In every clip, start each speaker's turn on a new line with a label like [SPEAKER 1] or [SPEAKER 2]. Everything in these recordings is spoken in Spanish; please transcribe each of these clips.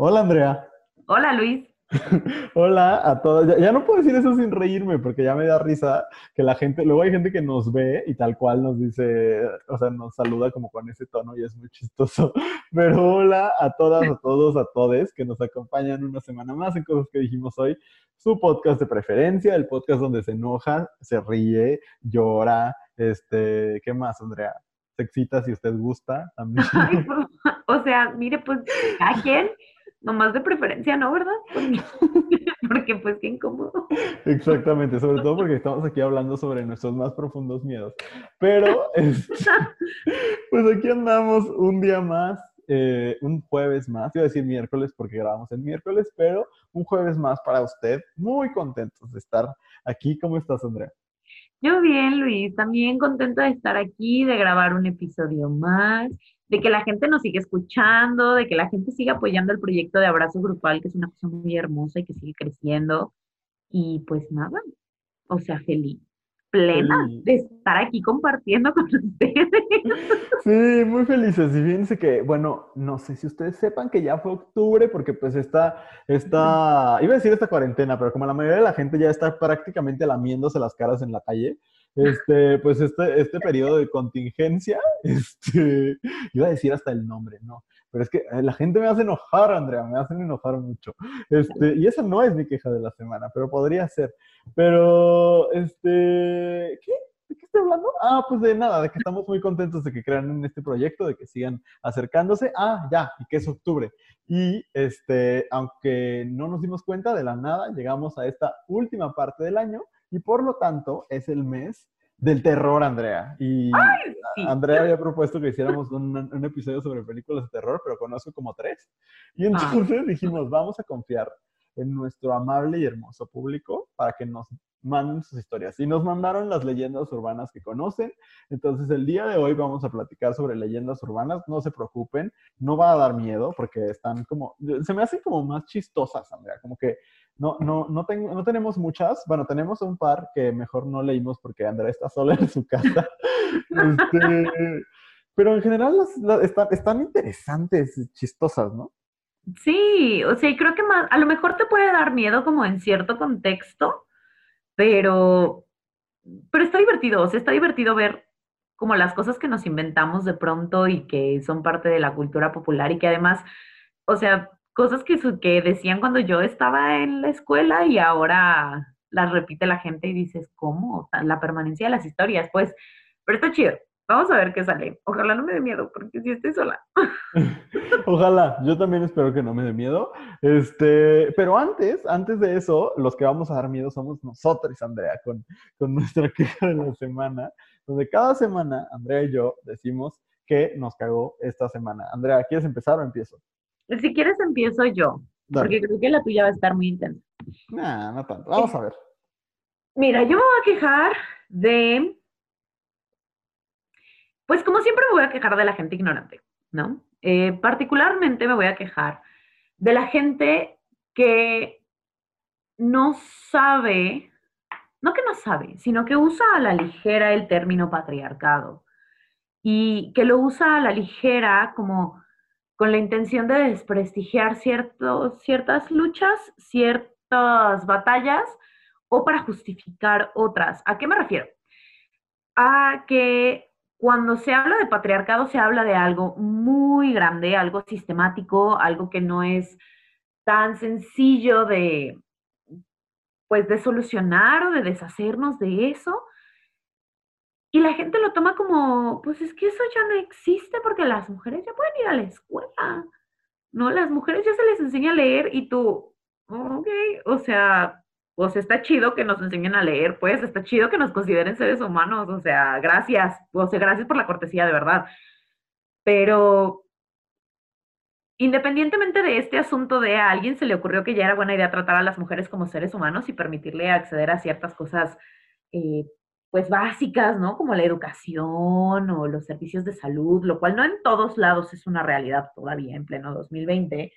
[SPEAKER 1] Hola, Andrea.
[SPEAKER 2] Hola, Luis.
[SPEAKER 1] Hola a todos. Ya, no puedo decir eso sin reírme porque ya me da risa que la gente, luego hay gente que nos ve y tal cual nos dice, o sea, nos saluda como con ese tono y es muy chistoso. Pero hola a todas, a todos, a todes que nos acompañan una semana más en cosas que dijimos hoy. Su podcast de preferencia, el podcast donde se enoja, se ríe, llora, este, ¿qué más, Andrea? Se excita si usted gusta también.
[SPEAKER 2] o sea, mire, pues, ¿a quién? Nomás de preferencia, ¿no? ¿Verdad? Porque, pues qué incómodo.
[SPEAKER 1] Exactamente, sobre todo porque estamos aquí hablando sobre nuestros más profundos miedos. Pero, este, pues aquí andamos un día más, eh, un jueves más, iba a decir miércoles porque grabamos el miércoles, pero un jueves más para usted. Muy contentos de estar aquí. ¿Cómo estás, Andrea?
[SPEAKER 2] Yo bien, Luis, también contenta de estar aquí, de grabar un episodio más de que la gente nos siga escuchando, de que la gente siga apoyando el proyecto de abrazo grupal, que es una cosa muy hermosa y que sigue creciendo. Y pues nada, o sea, feliz, plena de estar aquí compartiendo con ustedes.
[SPEAKER 1] Sí, muy felices. Y fíjense que, bueno, no sé si ustedes sepan que ya fue octubre, porque pues está, está, iba a decir esta cuarentena, pero como la mayoría de la gente ya está prácticamente lamiéndose las caras en la calle, este, pues este, este periodo de contingencia, este, iba a decir hasta el nombre, ¿no? Pero es que eh, la gente me hace enojar, Andrea, me hacen enojar mucho. Este, y esa no es mi queja de la semana, pero podría ser. Pero, este, ¿qué? ¿De qué estoy hablando? Ah, pues de nada, de que estamos muy contentos de que crean en este proyecto, de que sigan acercándose. Ah, ya, y que es octubre. Y este, aunque no nos dimos cuenta de la nada, llegamos a esta última parte del año y por lo tanto es el mes del terror, Andrea. Y Andrea había propuesto que hiciéramos un, episodio sobre películas de terror, pero conozco como tres. Y ah. entonces dijimos, vamos a confiar en nuestro amable y hermoso público para que nos manden sus historias. Y nos mandaron las leyendas urbanas que conocen. Entonces, el día de hoy vamos a platicar sobre leyendas urbanas. No se preocupen, no va a dar miedo porque están como, se me hacen como más chistosas, Andrea. Como que no, no, no, tengo, no tenemos muchas. Bueno, tenemos un par que mejor no leímos porque Andrea está sola en su casa. Este, pero en general están, están interesantes, chistosas, ¿no?
[SPEAKER 2] Sí, o sea, creo que más, a lo mejor te puede dar miedo como en cierto contexto, pero, pero está divertido, o sea, está divertido ver como las cosas que nos inventamos de pronto y que son parte de la cultura popular y que además, o sea, cosas que, que decían cuando yo estaba en la escuela y ahora las repite la gente y dices, ¿cómo? La permanencia de las historias, pues, pero está chido. Vamos a ver qué sale. Ojalá no me dé miedo, porque si estoy sola.
[SPEAKER 1] Ojalá, yo también espero que no me dé miedo. Este, pero antes, antes de eso, los que vamos a dar miedo somos nosotros, Andrea, con, con nuestra queja de la semana, donde cada semana Andrea y yo decimos que nos cagó esta semana. Andrea, ¿quieres empezar o empiezo?
[SPEAKER 2] Si quieres, empiezo yo, porque creo que la tuya va a estar muy intensa.
[SPEAKER 1] Nah, no tanto. Vamos a ver.
[SPEAKER 2] Mira, yo me voy a quejar de pues como siempre me voy a quejar de la gente ignorante, ¿no? Eh, particularmente me voy a quejar de la gente que no sabe, no que no sabe, sino que usa a la ligera el término patriarcado y que lo usa a la ligera como con la intención de desprestigiar ciertas luchas, ciertas batallas o para justificar otras. ¿A qué me refiero? A que cuando se habla de patriarcado, se habla de algo muy grande, algo sistemático, algo que no es tan sencillo de, pues, de solucionar o de deshacernos de eso. Y la gente lo toma como, pues es que eso ya no existe porque las mujeres ya pueden ir a la escuela. No, las mujeres ya se les enseña a leer y tú, ok, o sea, pues está chido que nos enseñen a leer, pues está chido que nos consideren seres humanos, o sea, gracias, o sea, gracias por la cortesía, de verdad. Pero independientemente de este asunto de a alguien se le ocurrió que ya era buena idea tratar a las mujeres como seres humanos y permitirle acceder a ciertas cosas, eh, pues básicas, ¿no? Como la educación o los servicios de salud, lo cual no en todos lados es una realidad todavía en pleno 2020.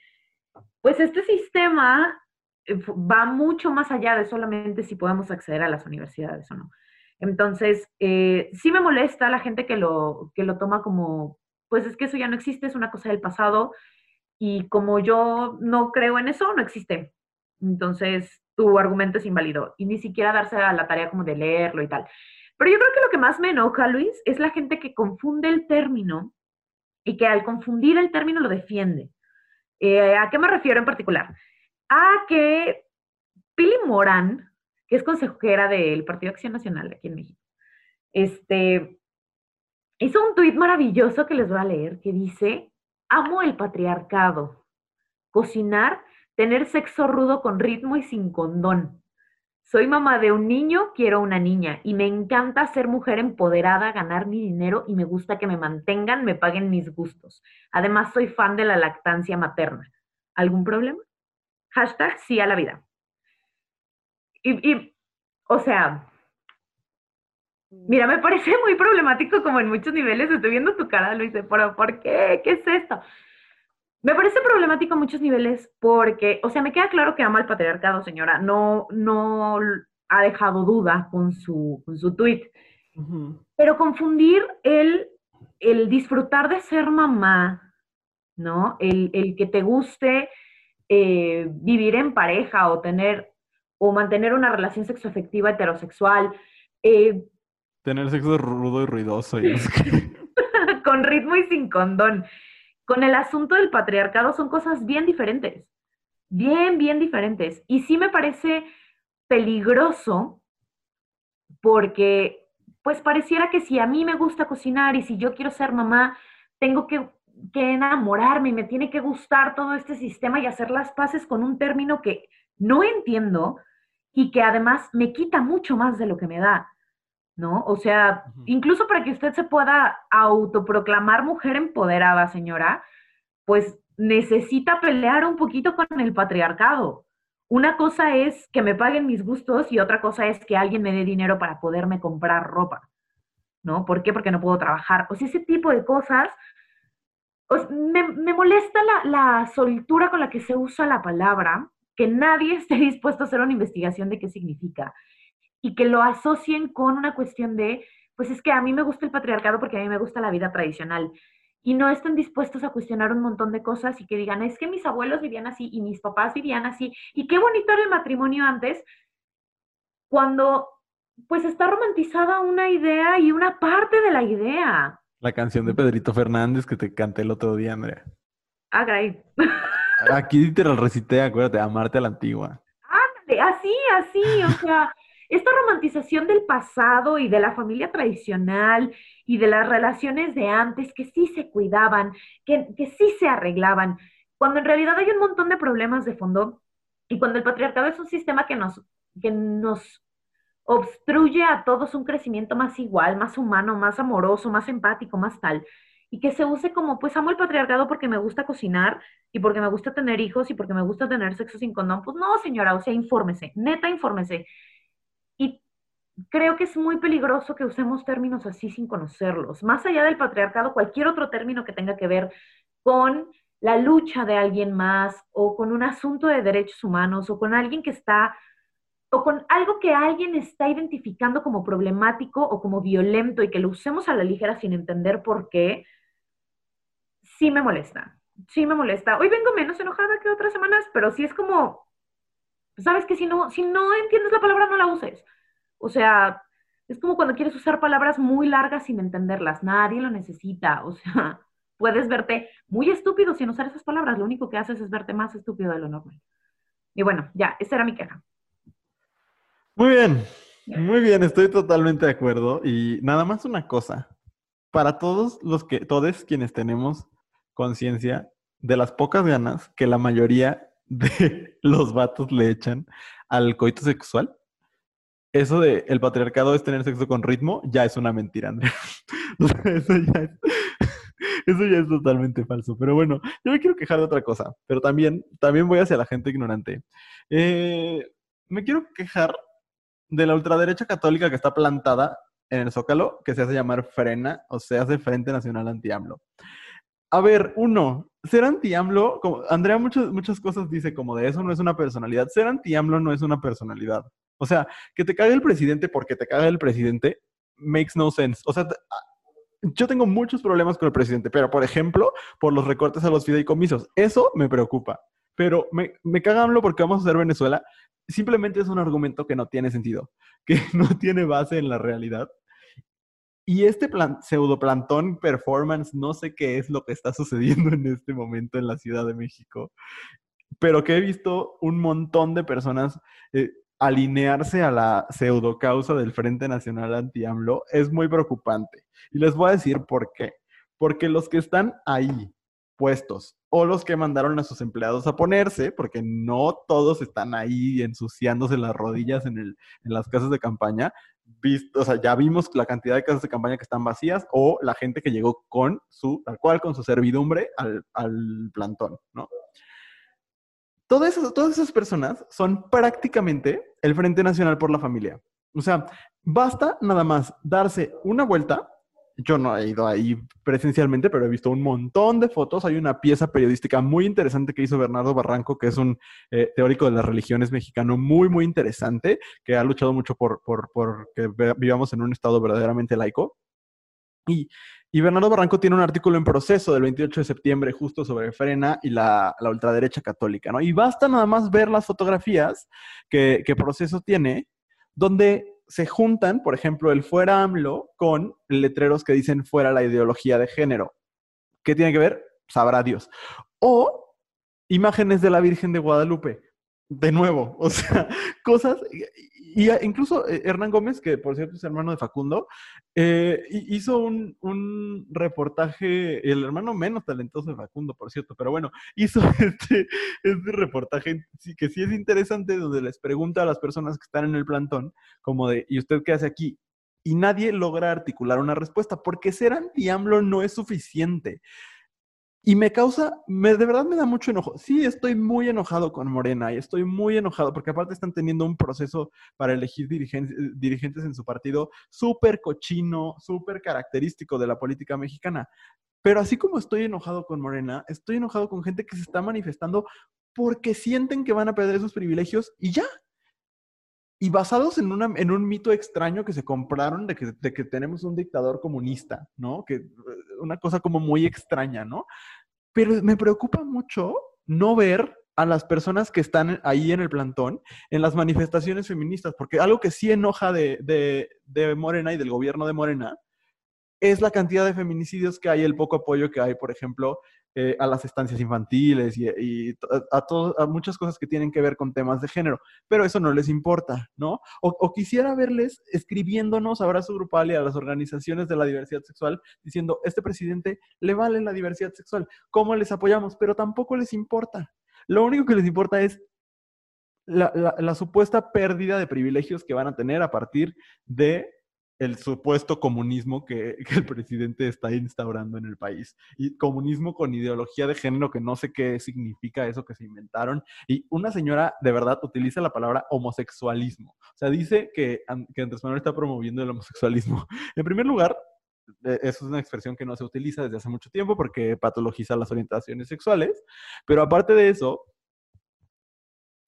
[SPEAKER 2] Pues este sistema eh, va mucho más allá de solamente si podemos acceder a las universidades o no. Entonces, eh, sí me molesta la gente que lo, que lo toma como, pues es que eso ya no existe, es una cosa del pasado. y como yo no creo en eso, no existe. Entonces, tu argumento es inválido y ni siquiera darse a la tarea como de leerlo y tal. Pero yo creo que lo que más me enoja, Luis, es la gente que confunde el término y que al confundir el término lo defiende. Eh, ¿A qué me refiero en particular? A que Pili Morán, que es consejera del Partido Acción Nacional aquí en México, este, hizo un tuit maravilloso que les voy a leer, que dice, amo el patriarcado, cocinar, tener sexo rudo con ritmo y sin condón. Soy mamá de un niño, quiero una niña y me encanta ser mujer empoderada, ganar mi dinero y me gusta que me mantengan, me paguen mis gustos. Además, soy fan de la lactancia materna. ¿Algún problema? Hashtag sí a la vida. Y, o sea, mira, me parece muy problemático como en muchos niveles. Estoy viendo tu cara, Luis, pero ¿por qué? ¿Qué es esto? Me parece problemático a muchos niveles porque, o sea, me queda claro que ama el patriarcado, señora. No, no ha dejado duda con su, con su tweet. Pero confundir el, el disfrutar de ser mamá, ¿no? El, el que te guste eh, vivir en pareja o tener o mantener una relación sexoafectiva heterosexual. Eh,
[SPEAKER 1] tener sexo rudo y ruidoso. Y
[SPEAKER 2] con ritmo y sin condón con el asunto del patriarcado son cosas bien diferentes, bien, bien diferentes. Y sí me parece peligroso porque pues pareciera que si a mí me gusta cocinar y si yo quiero ser mamá, tengo que, que enamorarme y me tiene que gustar todo este sistema y hacer las paces con un término que no entiendo y que además me quita mucho más de lo que me da. ¿No? O sea, incluso para que usted se pueda autoproclamar mujer empoderada, señora, pues necesita pelear un poquito con el patriarcado. Una cosa es que me paguen mis gustos y otra cosa es que alguien me dé dinero para poderme comprar ropa, ¿no? ¿Por qué? Porque no puedo trabajar. O sea, ese tipo de cosas. me, me, molesta la, la soltura con la que se usa la palabra, que nadie esté dispuesto a hacer una investigación de qué significa y que lo asocien con una cuestión de, pues es que a mí me gusta el patriarcado porque a mí me gusta la vida tradicional. Y no estén dispuestos a cuestionar un montón de cosas y que digan, es que mis abuelos vivían así y mis papás vivían así. Y qué bonito era el matrimonio antes, cuando pues está romantizada una idea y una parte de la idea.
[SPEAKER 1] La canción de Pedrito Fernández que te canté el otro día, Andrea.
[SPEAKER 2] Ah, great.
[SPEAKER 1] Aquí te lo recité, acuérdate, amarte a la antigua.
[SPEAKER 2] Ándale, así, así, o sea, esta romantización del pasado y de la familia tradicional y de las relaciones de antes que sí se cuidaban, que, sí se arreglaban, cuando en realidad hay un montón de problemas de fondo y cuando el patriarcado es un sistema que nos, que nos obstruye a todos un crecimiento más igual, más humano, más amoroso, más empático, más tal, y que se use como, pues amo el patriarcado porque me gusta cocinar y porque me gusta tener hijos y porque me gusta tener sexo sin condón. Pues no, señora, o sea, infórmese, neta, infórmese. Creo que es muy peligroso que usemos términos así sin conocerlos. Más allá del patriarcado, cualquier otro término que tenga que ver con la lucha de alguien más o con un asunto de derechos humanos o con alguien que está o con algo que alguien está identificando como problemático o como violento y que lo usemos a la ligera sin entender por qué, sí me molesta. Sí me molesta. Hoy vengo menos enojada que otras semanas, pero sí es como, sabes que si no, si no entiendes la palabra, no la uses. O sea, es como cuando quieres usar palabras muy largas sin entenderlas. Nadie lo necesita. O sea, puedes verte muy estúpido sin usar esas palabras. Lo único que haces es verte más estúpido de lo normal. Y bueno, ya, esa era mi queja.
[SPEAKER 1] Muy bien, muy bien, estoy totalmente de acuerdo. Y nada más una cosa. Para todos los que, todos quienes tenemos conciencia de las pocas ganas que la mayoría de los vatos le echan al coito sexual. Eso de el patriarcado es tener sexo con ritmo, ya es una mentira, Andrea. eso, ya es, totalmente falso. Pero bueno, yo me quiero quejar de otra cosa, pero también, también voy hacia la gente ignorante. Eh, me quiero quejar de la ultraderecha católica que está plantada en el Zócalo, que se hace llamar Frena, o se hace Frente Nacional Anti-AMLO. A ver, uno, ser anti-AMLO, como Andrea muchas, muchas cosas dice como de eso no es una personalidad. Ser anti-AMLO no es una personalidad. O sea, que te cague el presidente porque te caga el presidente makes no sense. O sea, yo tengo muchos problemas con el presidente, pero por ejemplo, por los recortes a los fideicomisos, eso me preocupa. Pero me, me caganlo porque vamos a hacer Venezuela. Simplemente es un argumento que no tiene sentido, que no tiene base en la realidad. Y este plan, pseudoplantón performance, no sé qué es lo que está sucediendo en este momento en la Ciudad de México, pero que he visto un montón de personas eh, alinearse a la pseudocausa del Frente Nacional Anti-AMLO es muy preocupante. Y les voy a decir por qué. Porque los que están ahí puestos o los que mandaron a sus empleados a ponerse, porque no todos están ahí ensuciándose las rodillas en, las casas de campaña, visto, o sea, ya vimos la cantidad de casas de campaña que están vacías o la gente que llegó con su, tal cual, con su servidumbre al plantón, ¿no? Todas esas, todas esas personas son prácticamente el Frente Nacional por la Familia. O sea, basta nada más darse una vuelta. Yo no he ido ahí presencialmente, pero he visto un montón de fotos. Hay una pieza periodística muy interesante que hizo Bernardo Barranco, que es un eh, teórico de las religiones mexicano muy, muy interesante, que ha luchado mucho por, por, por que vivamos en un estado verdaderamente laico. Y y Bernardo Barranco tiene un artículo en proceso del 28 de septiembre justo sobre Frena y la, ultraderecha católica, ¿no? Y basta nada más ver las fotografías que, que proceso tiene, donde se juntan, por ejemplo, el fuera AMLO con letreros que dicen fuera la ideología de género. ¿Qué tiene que ver? Sabrá Dios. O imágenes de la Virgen de Guadalupe. De nuevo, o sea, cosas, y incluso eh, Hernán Gómez, que por cierto es hermano de Facundo, eh, hizo un, un, reportaje, el hermano menos talentoso de Facundo, por cierto, pero bueno, hizo este, este reportaje que sí es interesante, donde les pregunta a las personas que están en el plantón, como de, ¿y usted qué hace aquí? Y nadie logra articular una respuesta, porque ser anti-AMLO no es suficiente. Y me causa, me, de verdad me da mucho enojo. Sí, estoy muy enojado con Morena y estoy muy enojado porque aparte están teniendo un proceso para elegir dirigentes, dirigentes en su partido súper cochino, súper característico de la política mexicana. Pero así como estoy enojado con Morena, estoy enojado con gente que se está manifestando porque sienten que van a perder sus privilegios y ya, y basados en, una, en un mito extraño que se compraron de que, de que, tenemos un dictador comunista, ¿no? Que una cosa como muy extraña, ¿no? Pero me preocupa mucho no ver a las personas que están ahí en el plantón en las manifestaciones feministas, porque algo que sí enoja de, de, de Morena y del gobierno de Morena es la cantidad de feminicidios que hay, el poco apoyo que hay, por ejemplo, eh, a las estancias infantiles y, a, a, muchas cosas que tienen que ver con temas de género, pero eso no les importa, ¿no? O, quisiera verles escribiéndonos abrazo grupal y a las organizaciones de la diversidad sexual diciendo, este presidente le vale la diversidad sexual, ¿cómo les apoyamos? Pero tampoco les importa. Lo único que les importa es la, la supuesta pérdida de privilegios que van a tener a partir de el supuesto comunismo que, el presidente está instaurando en el país. Y comunismo con ideología de género, que no sé qué significa eso que se inventaron. Y una señora de verdad utiliza la palabra homosexualismo. O sea, dice que, que Andrés Manuel está promoviendo el homosexualismo. En primer lugar, eso es una expresión que no se utiliza desde hace mucho tiempo porque patologiza las orientaciones sexuales. Pero aparte de eso,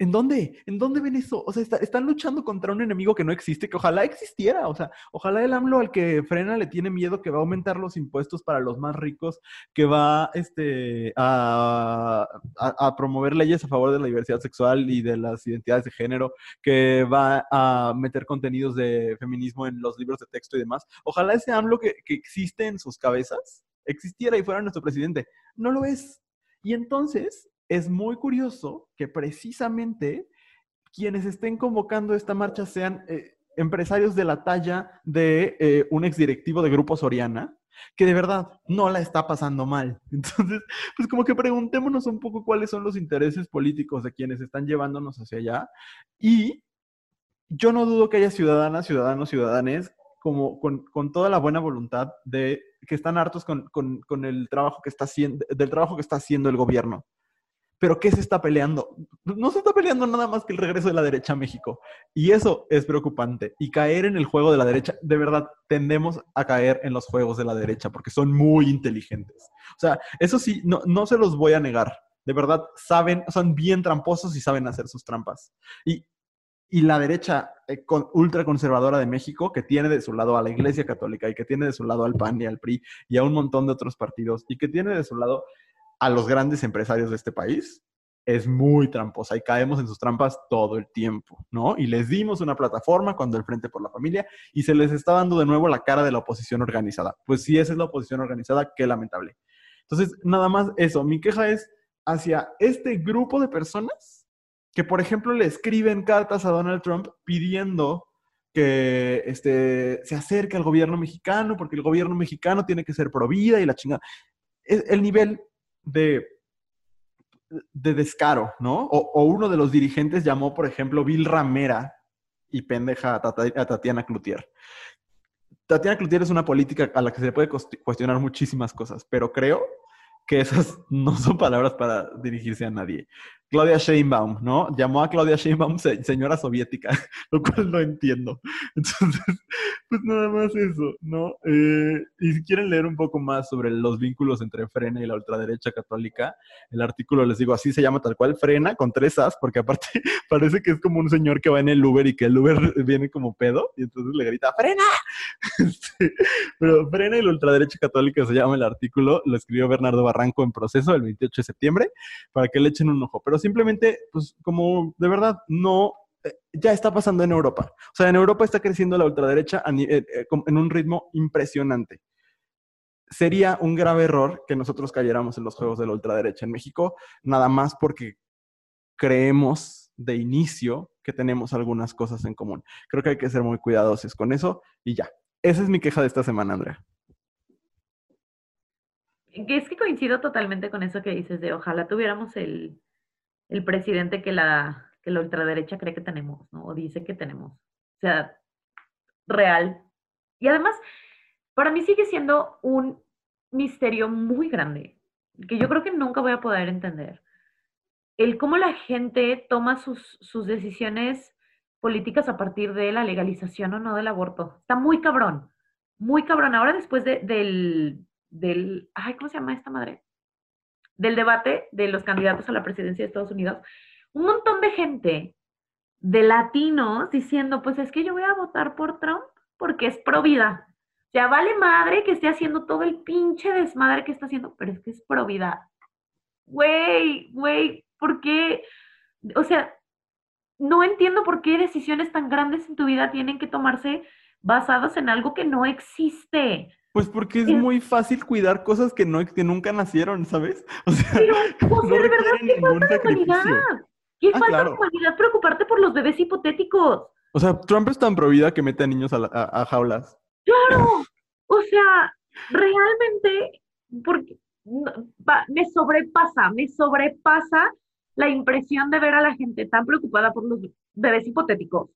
[SPEAKER 1] ¿En dónde? ¿En dónde ven eso? O sea, están luchando contra un enemigo que no existe, que ojalá existiera. O sea, ojalá el AMLO al que frena le tiene miedo que va a aumentar los impuestos para los más ricos, que va este, a, promover leyes a favor de la diversidad sexual y de las identidades de género, que va a meter contenidos de feminismo en los libros de texto y demás. Ojalá ese AMLO que, que existe en sus cabezas existiera y fuera nuestro presidente. No lo es. Y entonces es muy curioso que precisamente quienes estén convocando esta marcha sean eh, empresarios de la talla de eh, un exdirectivo de Grupo Soriana, que de verdad no la está pasando mal. Entonces, pues como que preguntémonos un poco cuáles son los intereses políticos de quienes están llevándonos hacia allá. Y yo no dudo que haya ciudadanas, ciudadanos, ciudadanes como con, toda la buena voluntad de que están hartos con, con el trabajo que está haciendo, del trabajo que está haciendo el gobierno. Pero ¿qué se está peleando? No se está peleando nada más que el regreso de la derecha a México. Y eso es preocupante. Y caer en el juego de la derecha, de verdad, tendemos a caer en los juegos de la derecha porque son muy inteligentes. O sea, eso sí, no, no se los voy a negar. De verdad, saben, son bien tramposos y saben hacer sus trampas. Y, y la derecha eh, con, ultraconservadora de México, que tiene de su lado a la Iglesia Católica y que tiene de su lado al PAN y al PRI y a un montón de otros partidos y que tiene de su lado a los grandes empresarios de este país, es muy tramposa y caemos en sus trampas todo el tiempo, ¿no? Y les dimos una plataforma cuando el Frente por la Familia y se les está dando de nuevo la cara de la oposición organizada. Pues si esa es la oposición organizada, qué lamentable. Entonces, nada más eso, mi queja es hacia este grupo de personas que, por ejemplo, le escriben cartas a Donald Trump pidiendo que este, se acerque al gobierno mexicano, porque el gobierno mexicano tiene que ser pro vida y la chingada. El nivel de de descaro, ¿no? O, uno de los dirigentes llamó, por ejemplo, Bill Ramera y pendeja a, Tatiana Cloutier. Tatiana Cloutier es una política a la que se le puede cuestionar muchísimas cosas, pero creo que esas no son palabras para dirigirse a nadie. Claudia Sheinbaum, ¿no? Llamó a Claudia Sheinbaum señora soviética, lo cual no entiendo. Entonces, pues nada más eso, ¿no? Eh, y si quieren leer un poco más sobre los vínculos entre Frena y la ultraderecha católica, el artículo les digo, así se llama tal cual, Frena, con tres As, porque aparte parece que es como un señor que va en el Uber y que el Uber viene como pedo, y entonces le grita, ¡Frena! Este, pero Frena y la ultraderecha católica se llama el artículo, lo escribió Bernardo Barranco en proceso el 28 de septiembre, para que le echen un ojo. Pero simplemente, pues como de verdad no, eh, ya está pasando en Europa. O sea, en Europa está creciendo la ultraderecha eh, eh, en un ritmo impresionante. Sería un grave error que nosotros cayéramos en los juegos de la ultraderecha en México, nada más porque creemos de inicio que tenemos algunas cosas en común. Creo que hay que ser muy cuidadosos con eso y ya. Esa es mi queja de esta semana, Andrea
[SPEAKER 2] es que coincido totalmente con eso que dices de ojalá tuviéramos el, el presidente que la, que la ultraderecha cree que tenemos, ¿no? O dice que tenemos. O sea, real. Y además, para mí sigue siendo un misterio muy grande, que yo creo que nunca voy a poder entender. El cómo la gente toma sus, sus decisiones políticas a partir de la legalización o no del aborto. Está muy cabrón, muy cabrón. Ahora después de, del, del, ay, ¿cómo se llama esta madre? Del debate de los candidatos a la presidencia de Estados Unidos, un montón de gente, de latinos, diciendo, pues es que yo voy a votar por Trump porque es pro vida. Ya vale madre que esté haciendo todo el pinche desmadre que está haciendo, pero es que es pro vida. Güey, güey, ¿por qué? O sea, no entiendo por qué decisiones tan grandes en tu vida tienen que tomarse basadas en algo que no existe.
[SPEAKER 1] Pues porque es muy fácil cuidar cosas que, no, que nunca nacieron, ¿sabes?
[SPEAKER 2] O sea, Pero, no de verdad, qué falta de humanidad. Qué ah, falta de humanidad preocuparte por los bebés hipotéticos.
[SPEAKER 1] O sea, Trump es tan provida que mete a niños a, jaulas.
[SPEAKER 2] Claro. O sea, realmente, porque me sobrepasa, me sobrepasa la impresión de ver a la gente tan preocupada por los bebés hipotéticos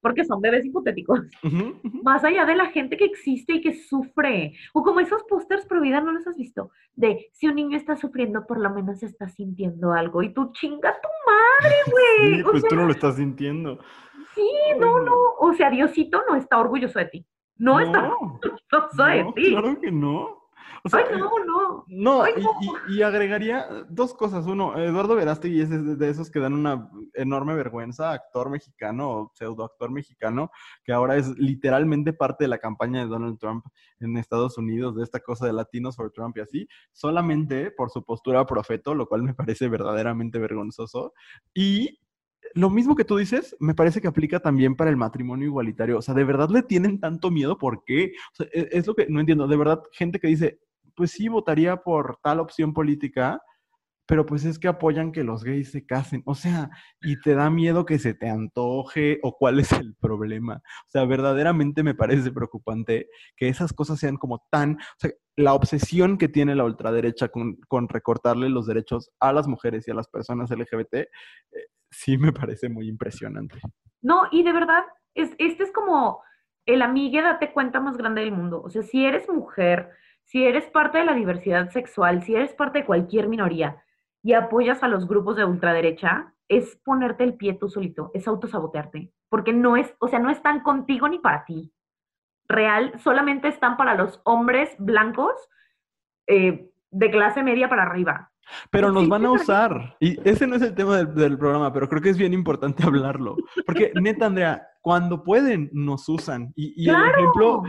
[SPEAKER 2] porque son bebés hipotéticos, más allá de la gente que existe y que sufre, o como esos pósters pro vida, ¿no los has visto? De si un niño está sufriendo, por lo menos está sintiendo algo, y tú chinga tu madre, güey.
[SPEAKER 1] Sí, pues tú no lo estás sintiendo.
[SPEAKER 2] Sí, no, no, o sea, Diosito no está orgulloso de ti. No, está orgulloso de ti.
[SPEAKER 1] Claro que no.
[SPEAKER 2] Ay, no, no.
[SPEAKER 1] No, Y, agregaría dos cosas. Uno, Eduardo Verástegui es de esos que dan una enorme vergüenza, actor mexicano o pseudo actor mexicano, que ahora es literalmente parte de la campaña de Donald Trump en Estados Unidos, de esta cosa de Latinos for Trump y así, solamente por su postura profeto, lo cual me parece verdaderamente vergonzoso. Y lo mismo que tú dices, me parece que aplica también para el matrimonio igualitario. O sea, ¿de verdad le tienen tanto miedo? ¿Por qué? E, es lo que no entiendo. De verdad, gente que dice, pues sí votaría por tal opción política, pero pues es que apoyan que los gays se casen. O sea, y te da miedo que se te antoje o cuál es el problema. O sea, verdaderamente me parece preocupante que esas cosas sean como tan... O sea, la obsesión que tiene la ultraderecha con, con recortarle los derechos a las mujeres y a las personas LGBT, eh, sí me parece muy impresionante.
[SPEAKER 2] No, y de verdad, es, este es como el amigue date cuenta más grande del mundo. O sea, si eres mujer si eres parte de la diversidad sexual, si eres parte de cualquier minoría y apoyas a los grupos de ultraderecha, es ponerte el pie tú solito, es autosabotearte, porque no es, o sea, no están contigo ni para ti. Real, solamente están para los hombres blancos eh, de clase media para arriba.
[SPEAKER 1] Pero nos van a usar. Y ese no es el tema del, del programa, pero creo que es bien importante hablarlo. Porque, neta, Andrea, cuando pueden, nos usan. Y, y el ejemplo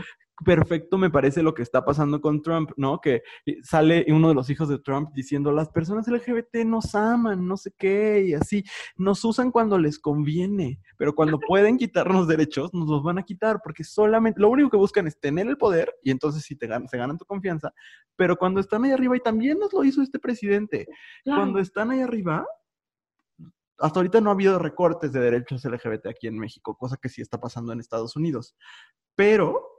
[SPEAKER 1] perfecto me parece lo que está pasando con Trump, ¿no? Que sale uno de los hijos de Trump diciendo, las personas LGBT nos aman, no sé qué, y así. Nos usan cuando les conviene, pero cuando pueden quitarnos derechos, nos los van a quitar, porque solamente, lo único que buscan es tener el poder, y entonces sí te ganan, se ganan tu confianza, pero cuando están ahí arriba, y también nos lo hizo este presidente,
[SPEAKER 2] Claro.
[SPEAKER 1] cuando están ahí arriba, hasta ahorita no ha habido recortes de derechos LGBT aquí en México, cosa que sí está pasando en Estados Unidos. Pero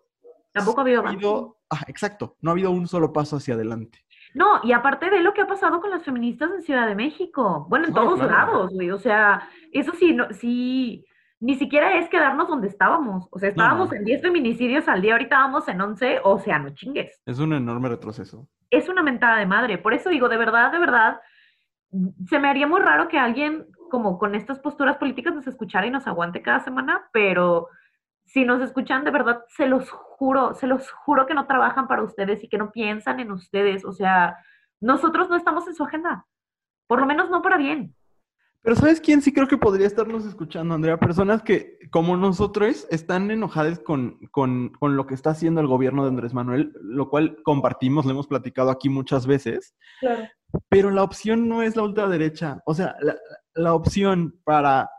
[SPEAKER 2] Tampoco ha habido
[SPEAKER 1] ha habido, ah, exacto, no ha habido un solo paso hacia adelante.
[SPEAKER 2] No, y aparte de lo que ha pasado con las feministas en Ciudad de México, bueno, en todos
[SPEAKER 1] claro.
[SPEAKER 2] lados, güey, o sea, eso sí, no, sí, ni siquiera es quedarnos donde estábamos, o sea, estábamos
[SPEAKER 1] no.
[SPEAKER 2] en 10 feminicidios al día, ahorita vamos en 11, o sea, no chingues,
[SPEAKER 1] Es un enorme retroceso.
[SPEAKER 2] es una mentada de madre, por eso digo, de verdad, de verdad, se me haría muy raro que alguien como con estas posturas políticas nos escuchara y nos aguante cada semana, pero si nos escuchan de verdad, se los juro, se los juro que no trabajan para ustedes y que no piensan en ustedes. O sea, nosotros no estamos en su agenda. Por lo menos no para bien.
[SPEAKER 1] Pero ¿sabes quién sí creo que podría estarnos escuchando, Andrea? Personas que, como nosotros, están enojadas con, con, con lo que está haciendo el gobierno de Andrés Manuel, lo cual compartimos, lo hemos platicado aquí muchas veces.
[SPEAKER 2] Claro.
[SPEAKER 1] Pero la opción no es la ultraderecha. O sea, la, la opción para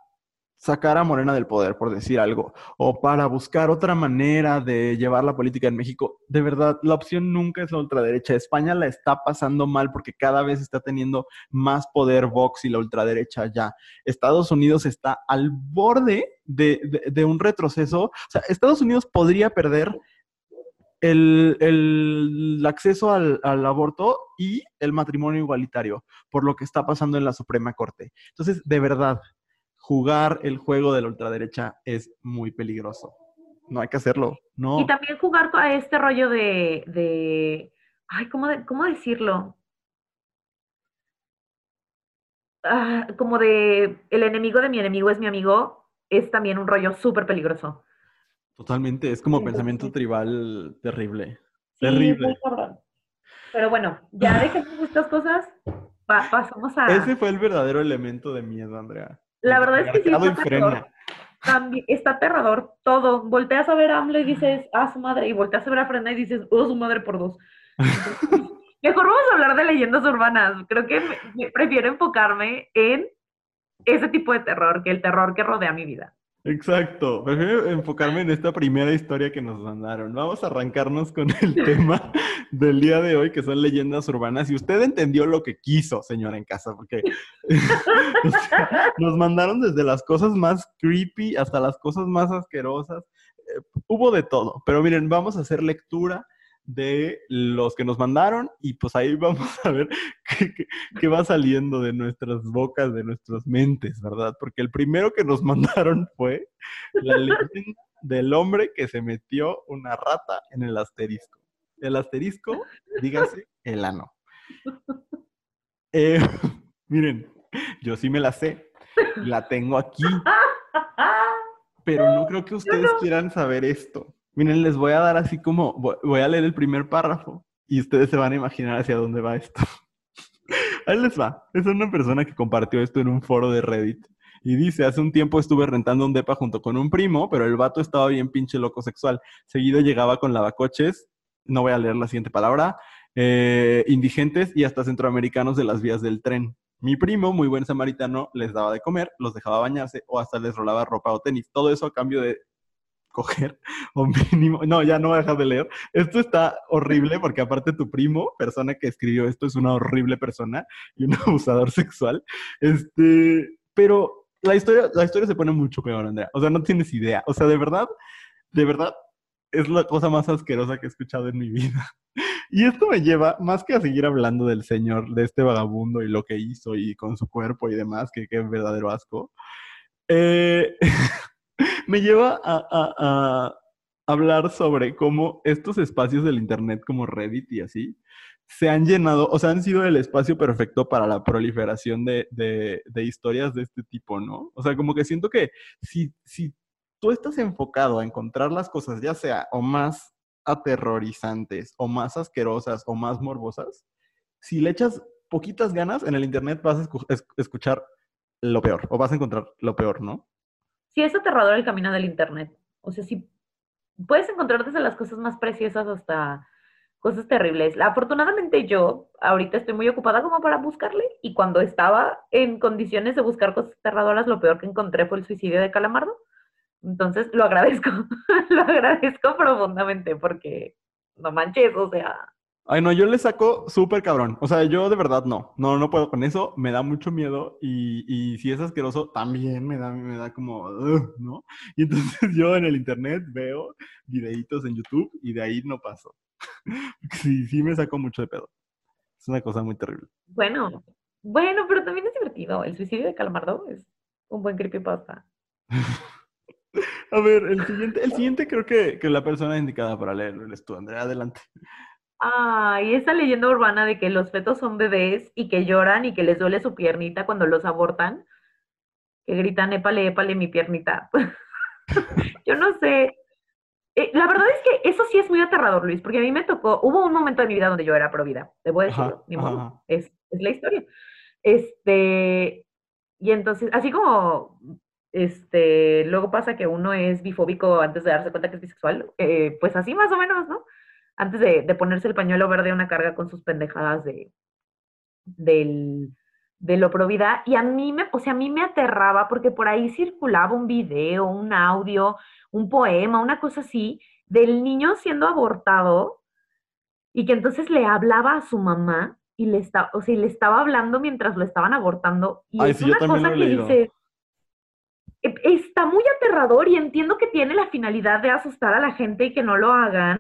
[SPEAKER 1] sacar a Morena del poder, por decir algo, o para buscar otra manera de llevar la política en México, de verdad, la opción nunca es la ultraderecha. España la está pasando mal porque cada vez está teniendo más poder Vox y la ultraderecha ya. Estados Unidos está al borde de, de- un retroceso. O sea, Estados Unidos podría perder el, el acceso al, al aborto y el matrimonio igualitario por lo que está pasando en la Suprema Corte. Entonces, de verdad, jugar el juego de la ultraderecha es muy peligroso. No hay que hacerlo. No.
[SPEAKER 2] Y también jugar a este rollo de, de ay, ¿cómo, de- cómo decirlo? Ah, como de el enemigo de mi enemigo es mi amigo, es también un rollo súper peligroso.
[SPEAKER 1] Totalmente. Es como
[SPEAKER 2] Sí,
[SPEAKER 1] pensamiento
[SPEAKER 2] sí.
[SPEAKER 1] tribal terrible. Terrible.
[SPEAKER 2] Pero bueno, ya dejemos estas cosas, pa- pasamos a...
[SPEAKER 1] Ese fue el verdadero elemento de miedo, Andrea.
[SPEAKER 2] La verdad es que sí está aterrador. También, está aterrador todo. Volteas a ver a AMLO y dices, ah, su madre. Y volteas a ver a Frena y dices, oh, su madre por dos. Entonces, Mejor vamos a hablar de leyendas urbanas. Creo que me- me prefiero enfocarme en ese tipo de terror que el terror que rodea mi vida.
[SPEAKER 1] Exacto. Prefiero enfocarme en esta primera historia que nos mandaron. Vamos a arrancarnos con el tema del día de hoy, que son leyendas urbanas. Y usted entendió lo que quiso, señora en casa, porque o sea, nos mandaron desde las cosas más creepy hasta las cosas más asquerosas. Eh, hubo de todo. Pero miren, vamos a hacer lectura de los que nos mandaron y pues ahí vamos a ver qué, qué- qué va saliendo de nuestras bocas, de nuestras mentes, ¿verdad? Porque el primero que nos mandaron fue la leyenda del hombre que se metió una rata en el asterisco. El asterisco, dígase, el ano. Eh, miren, yo sí me la sé, la tengo aquí, pero no creo que ustedes quieran saber esto. Miren, les voy a dar así como, voy- a leer el primer párrafo y ustedes se van a imaginar hacia dónde va esto. Ahí les va. Es una persona que compartió esto en un foro de Reddit. Y dice, hace un tiempo estuve rentando un depa junto con un primo, pero el vato estaba bien pinche loco sexual. Seguido llegaba con lavacoches, no voy a leer la siguiente palabra, eh, indigentes y hasta centroamericanos de las vías del tren. Mi primo, muy buen samaritano, les daba de comer, los dejaba bañarse o hasta les rolaba ropa o tenis. Todo eso a cambio de coger o mínimo. No, ya no voy a dejar de leer. Esto está horrible porque aparte tu primo, persona que escribió esto, es una horrible persona y un abusador sexual. Este, pero la historia, la historia se pone mucho peor, Andrea. O sea, no tienes idea. O sea, de verdad, de verdad, es la cosa más asquerosa que he escuchado en mi vida. Y esto me lleva, más que a seguir hablando del señor, de este vagabundo y lo que hizo y con su cuerpo y demás, que qué verdadero asco, eh, me lleva a, hablar sobre cómo estos espacios del Internet como Reddit y así se han llenado, o sea, han sido el espacio perfecto para la proliferación de, de- de historias de este tipo, ¿no? O sea, como que siento que si, si tú estás enfocado a encontrar las cosas, ya sea o más aterrorizantes, o más asquerosas, o más morbosas, si le echas poquitas ganas, en el internet vas a escu- es- escuchar lo peor, o vas a encontrar lo peor, ¿no?
[SPEAKER 2] Sí, es aterrador el camino del internet. O sea, sí, puedes encontrar desde las cosas más preciosas hasta cosas terribles. Afortunadamente yo ahorita estoy muy ocupada como para buscarle y cuando estaba en condiciones de buscar cosas aterradoras, lo peor que encontré fue el suicidio de Calamardo. Entonces lo agradezco, lo agradezco profundamente porque no manches, o sea,
[SPEAKER 1] Ay, no, yo le saco súper cabrón. O sea, yo de verdad no. No, no puedo con eso. Me da mucho miedo. Y, y si es asqueroso, también me da, me da como, ¿no? Y entonces yo en el internet veo videitos en YouTube y de ahí no paso. Sí, sí me saco mucho de pedo. Es una cosa muy terrible.
[SPEAKER 2] bueno, bueno, pero también es divertido. El suicidio de Calamardo es un buen creepypasta.
[SPEAKER 1] A ver, el siguiente, el siguiente creo que, que la persona indicada para leerlo eres tú, Andrea. Adelante.
[SPEAKER 2] Ay, esa leyenda urbana de que los fetos son bebés y que lloran y que les duele su piernita cuando los abortan, que gritan, épale, épale, mi piernita. Yo no sé. Eh, la verdad es que eso sí es muy aterrador, Luis, porque a mí me tocó, hubo un momento de mi vida donde yo era pro vida, debo decirlo,
[SPEAKER 1] Ajá,
[SPEAKER 2] ni modo,
[SPEAKER 1] ajá.
[SPEAKER 2] es, es la historia. Este, y entonces, así como, este, luego pasa que uno es bifóbico antes de darse cuenta que es bisexual, eh, pues así más o menos, ¿no? Antes de, de ponerse el pañuelo verde a una carga con sus pendejadas de, del, de lo pro vida. Y a mí me, o sea, a mí me aterraba porque por ahí circulaba un video, un audio, un poema, una cosa así, del niño siendo abortado y que entonces le hablaba a su mamá y le estaba, o sea, y le estaba hablando mientras lo estaban abortando. Y
[SPEAKER 1] Ay,
[SPEAKER 2] es
[SPEAKER 1] sí,
[SPEAKER 2] una cosa que
[SPEAKER 1] leído.
[SPEAKER 2] dices, "E- está muy aterrador y entiendo que tiene la finalidad de asustar a la gente y que no lo hagan,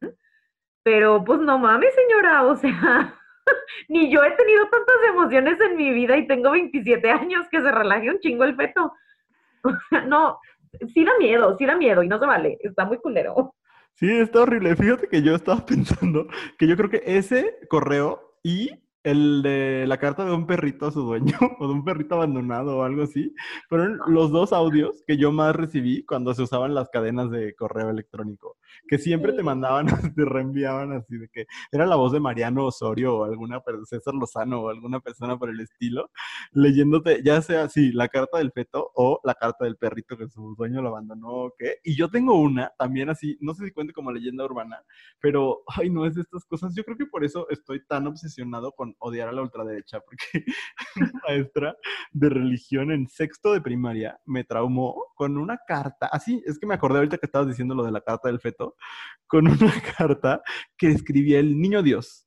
[SPEAKER 2] pero pues no mames, señora, o sea, ni yo he tenido tantas emociones en mi vida y tengo 27 años que se relaje un chingo el feto. O sea, no, sí da miedo, sí da miedo y no se vale, está muy culero.
[SPEAKER 1] Sí, está horrible. Fíjate que yo estaba pensando que yo creo que ese correo y el de la carta de un perrito a su dueño o de un perrito abandonado o algo así, fueron los dos audios que yo más recibí cuando se usaban las cadenas de correo electrónico, que siempre te mandaban, te reenviaban así de que era la voz de Mariano Osorio o alguna, César Lozano o alguna persona por el estilo, leyéndote ya sea así la carta del feto o la carta del perrito que su dueño lo abandonó o qué. Y yo tengo una también así, no sé si cuente como leyenda urbana, pero, ay, no es de estas cosas. Yo creo que por eso estoy tan obsesionado con odiar a la ultraderecha, porque una maestra de religión en sexto de primaria me traumó con una carta, así, es que me acordé ahorita que estabas diciendo lo de la carta del feto, con una carta que escribía el niño Dios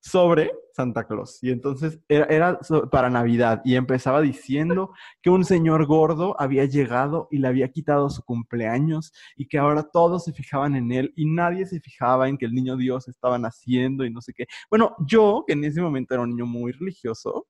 [SPEAKER 1] sobre Santa Claus. Y entonces era, para Navidad y empezaba diciendo que un señor gordo había llegado y le había quitado su cumpleaños y que ahora todos se fijaban en él y nadie se fijaba en que el niño Dios estaba naciendo y no sé qué. Bueno, yo, que en ese momento era un niño muy religioso,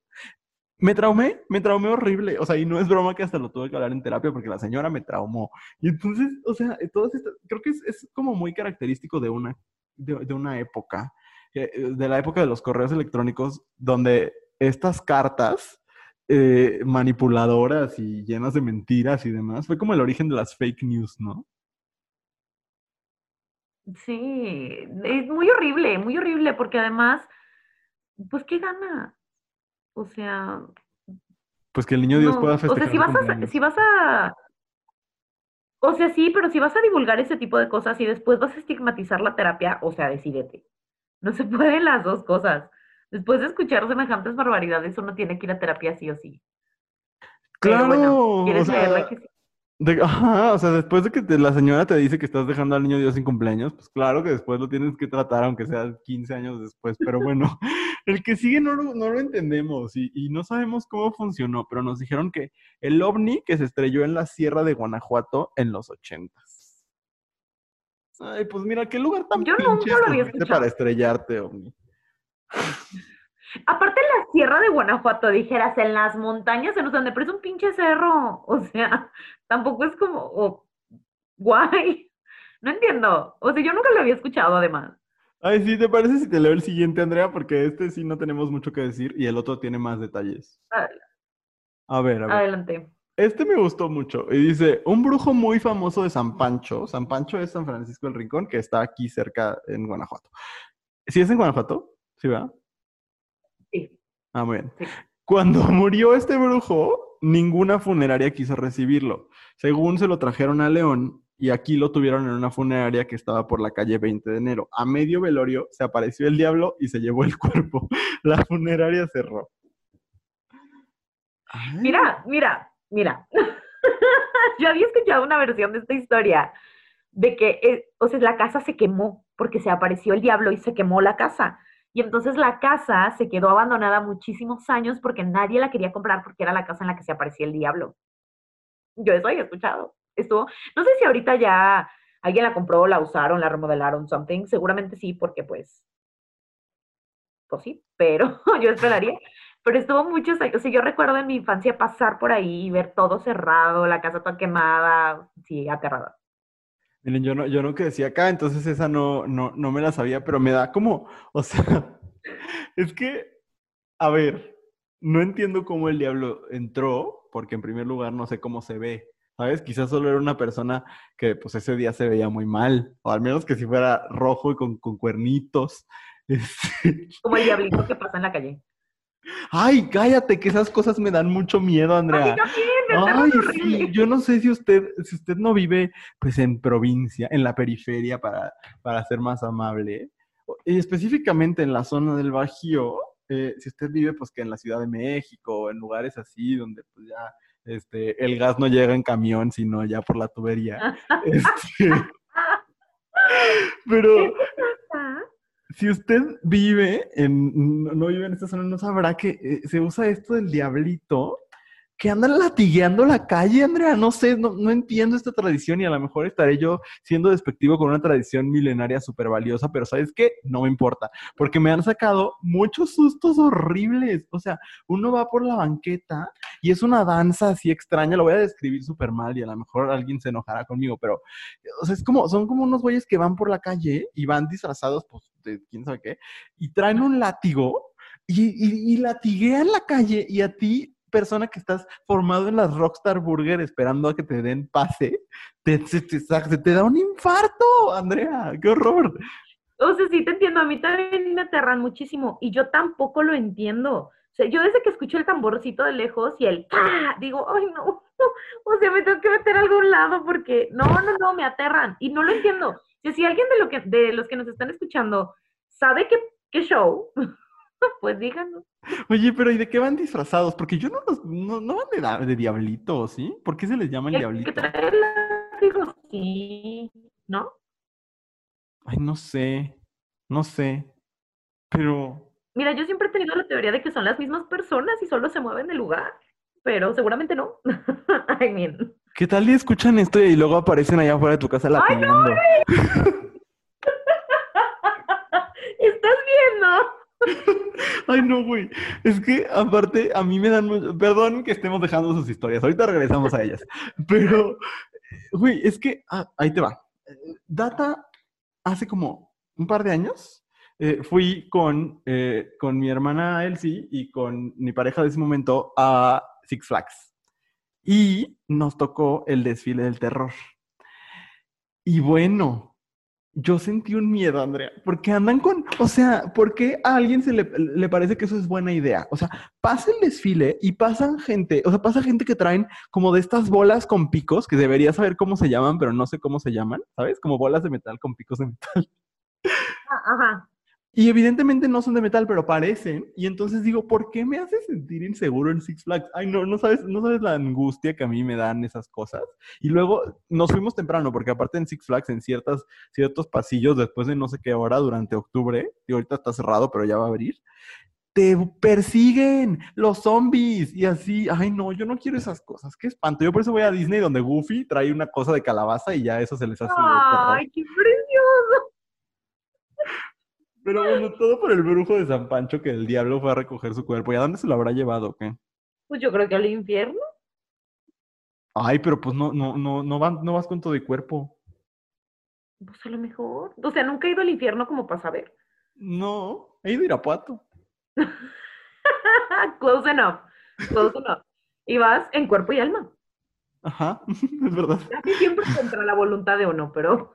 [SPEAKER 1] me traumé, me traumé horrible. O sea, y no es broma que hasta lo tuve que hablar en terapia porque la señora me traumó. Y entonces, o sea, todas estas, creo que es, es como muy característico de una, de, una época, de la época de los correos electrónicos, donde estas cartas eh, manipuladoras y llenas de mentiras y demás, fue como el origen de las fake news, ¿no?
[SPEAKER 2] Sí, es muy horrible, muy horrible, porque además, pues, ¿qué gana? O sea,
[SPEAKER 1] Pues que el niño Dios
[SPEAKER 2] no,
[SPEAKER 1] pueda
[SPEAKER 2] o
[SPEAKER 1] festejar
[SPEAKER 2] sea, si vas a, si vas a, o sea, sí, pero si vas a divulgar ese tipo de cosas y después vas a estigmatizar la terapia, o sea, decídete. No se pueden las dos cosas. Después de escuchar semejantes barbaridades, uno tiene que ir a terapia sí o sí.
[SPEAKER 1] Claro,
[SPEAKER 2] bueno, ¿quieres
[SPEAKER 1] o sea,
[SPEAKER 2] leerla que sí?
[SPEAKER 1] De- ajá, o sea, después de que te- la señora te dice que estás dejando al niño Dios sin cumpleaños, pues claro que después lo tienes que tratar, aunque sea 15 años después. Pero bueno, el que sigue no lo, no lo entendemos y, y no sabemos cómo funcionó, pero nos dijeron que el ovni que se estrelló en la sierra de Guanajuato en los 80 Ay, pues mira, qué lugar tan
[SPEAKER 2] Yo nunca
[SPEAKER 1] pinche
[SPEAKER 2] lo había escuchado.
[SPEAKER 1] para estrellarte, ovni.
[SPEAKER 2] Aparte la sierra de Guanajuato, dijeras, en las montañas, en donde pero es un pinche cerro. O sea, tampoco es como, oh, guay. No entiendo. O sea, yo nunca lo había escuchado además.
[SPEAKER 1] Ay, sí, ¿te parece si te leo el siguiente, Andrea? Porque este sí no tenemos mucho que decir y el otro tiene más detalles. A ver, a ver.
[SPEAKER 2] Adelante.
[SPEAKER 1] Este me gustó mucho. Y dice, un brujo muy famoso de San Pancho. San Pancho es San Francisco del Rincón, que está aquí cerca en Guanajuato. ¿Sí es en Guanajuato? Sí, ¿verdad?
[SPEAKER 2] Sí.
[SPEAKER 1] Ah, muy bien.
[SPEAKER 2] Sí.
[SPEAKER 1] Cuando murió este brujo, ninguna funeraria quiso recibirlo. Según se lo trajeron a León y aquí lo tuvieron en una funeraria que estaba por la calle 20 de enero. A medio velorio se apareció el diablo y se llevó el cuerpo. La funeraria cerró. Ay,
[SPEAKER 2] Mira, mira, mira. Yo había escuchado una versión de esta historia de que, eh, o sea, la casa se quemó porque se apareció el diablo y se quemó la casa. Y entonces la casa se quedó abandonada muchísimos años porque nadie la quería comprar porque era la casa en la que se aparecía el diablo. Yo eso había escuchado. Estuvo, no sé si ahorita ya alguien la compró, la usaron, la remodelaron, something. Seguramente sí, porque pues, pues sí, pero yo esperaría. Pero estuvo muchos años. O sea, yo recuerdo en mi infancia pasar por ahí y ver todo cerrado, la casa toda quemada. Sí, aterrada.
[SPEAKER 1] Miren, yo no, yo no crecí acá, entonces esa no, no, no me la sabía, pero me da como, o sea, es que, a ver, no entiendo cómo el diablo entró, porque en primer lugar no sé cómo se ve, ¿sabes? Quizás solo era una persona que pues ese día se veía muy mal, o al menos que si fuera rojo y con, con cuernitos. Este,
[SPEAKER 2] Como el diablito que pasa en la calle.
[SPEAKER 1] Ay, cállate, que esas cosas me dan mucho miedo, Andrea. Ay, sí, yo no sé si usted, si usted no vive pues en provincia, en la periferia para, para ser más amable, y específicamente en la zona del Bajío, eh, si usted vive pues que en la Ciudad de México, o en lugares así donde pues ya este, el gas no llega en camión, sino ya por la tubería. Este, pero si usted vive en, no vive en esta zona, no sabrá que eh, se usa esto del diablito, que andan latigueando la calle, Andrea. No sé, no, no entiendo esta tradición y a lo mejor estaré yo siendo despectivo con una tradición milenaria súper valiosa, pero ¿sabes qué? No me importa, porque me han sacado muchos sustos horribles. O sea, uno va por la banqueta y es una danza así extraña, lo voy a describir súper mal y a lo mejor alguien se enojará conmigo, pero o sea, es como, son como unos güeyes que van por la calle y van disfrazados, pues, de quién sabe qué, y traen un látigo y, y, y latiguean la calle y a ti, persona que estás formado en las Rockstar Burger esperando a que te den pase, te, te, se te da un infarto, Andrea, qué horror.
[SPEAKER 2] O sea, sí te entiendo, a mí también me aterran muchísimo y yo tampoco lo entiendo. O sea, yo desde que escucho el tamborcito de lejos y el ¡ah! digo, ay no, o sea, me tengo que meter a algún lado porque no, no, no, me aterran y no lo entiendo. Si alguien de, lo que, de los que nos están escuchando sabe qué show, pues díganos.
[SPEAKER 1] Oye, pero ¿y de qué van disfrazados? Porque yo no los, no, no van de, de diablito, ¿sí? ¿Por qué se les llama el
[SPEAKER 2] El
[SPEAKER 1] diablito?
[SPEAKER 2] que trae el látigo, sí, ¿no?
[SPEAKER 1] Ay, no sé, no sé, pero...
[SPEAKER 2] Mira, yo siempre he tenido la teoría de que son las mismas personas y solo se mueven de lugar, pero seguramente no. I mean,
[SPEAKER 1] ¿Qué tal y escuchan esto y luego aparecen allá afuera de tu casa
[SPEAKER 2] ¡Ay, no,
[SPEAKER 1] latineando?
[SPEAKER 2] ¿estás viendo?
[SPEAKER 1] Ay, no, güey. Es que aparte a mí me dan mucho... Perdón que estemos dejando sus historias. Ahorita regresamos a ellas. Pero, güey, es que... ah, ahí te va. Data, hace como un par de años, eh, fui con, eh, con mi hermana Elsie y con mi pareja de ese momento a Six Flags. Y nos tocó el desfile del terror. Y bueno, yo sentí un miedo, Andrea, porque andan con, o sea, ¿por qué a alguien se le, le parece que eso es buena idea? O sea, pasa el desfile y pasan gente, o sea, pasa gente que traen como de estas bolas con picos, que debería saber cómo se llaman, pero no sé cómo se llaman, ¿sabes? Como bolas de metal con picos de metal.
[SPEAKER 2] Ah, Ajá.
[SPEAKER 1] Y evidentemente no son de metal, pero parecen. Y entonces digo, ¿por qué me hace sentir inseguro en Six Flags? Ay, no, no sabes, no sabes la angustia que a mí me dan esas cosas. Y luego nos fuimos temprano, porque aparte en Six Flags, en ciertas, ciertos pasillos, después de no sé qué hora, durante octubre, y ahorita está cerrado, pero ya va a abrir, te persiguen los zombies y así. Ay, no, yo no quiero esas cosas. Qué espanto. Yo por eso voy a Disney, donde Goofy trae una cosa de calabaza y ya eso se les hace.
[SPEAKER 2] Ay, qué precioso.
[SPEAKER 1] Pero bueno, todo por el brujo de San Pancho que el diablo fue a recoger su cuerpo. ¿Y a dónde se lo habrá llevado? o ¿Qué?
[SPEAKER 2] Pues yo creo que al infierno.
[SPEAKER 1] Ay, pero pues no, no, no, no, van- no vas con todo el cuerpo.
[SPEAKER 2] Pues a lo mejor. O sea, nunca he ido al infierno como para saber.
[SPEAKER 1] No, he ido a Irapuato.
[SPEAKER 2] Close enough. Close enough. Y vas en cuerpo y alma.
[SPEAKER 1] Ajá, es verdad.
[SPEAKER 2] Casi siempre contra la voluntad de uno, pero.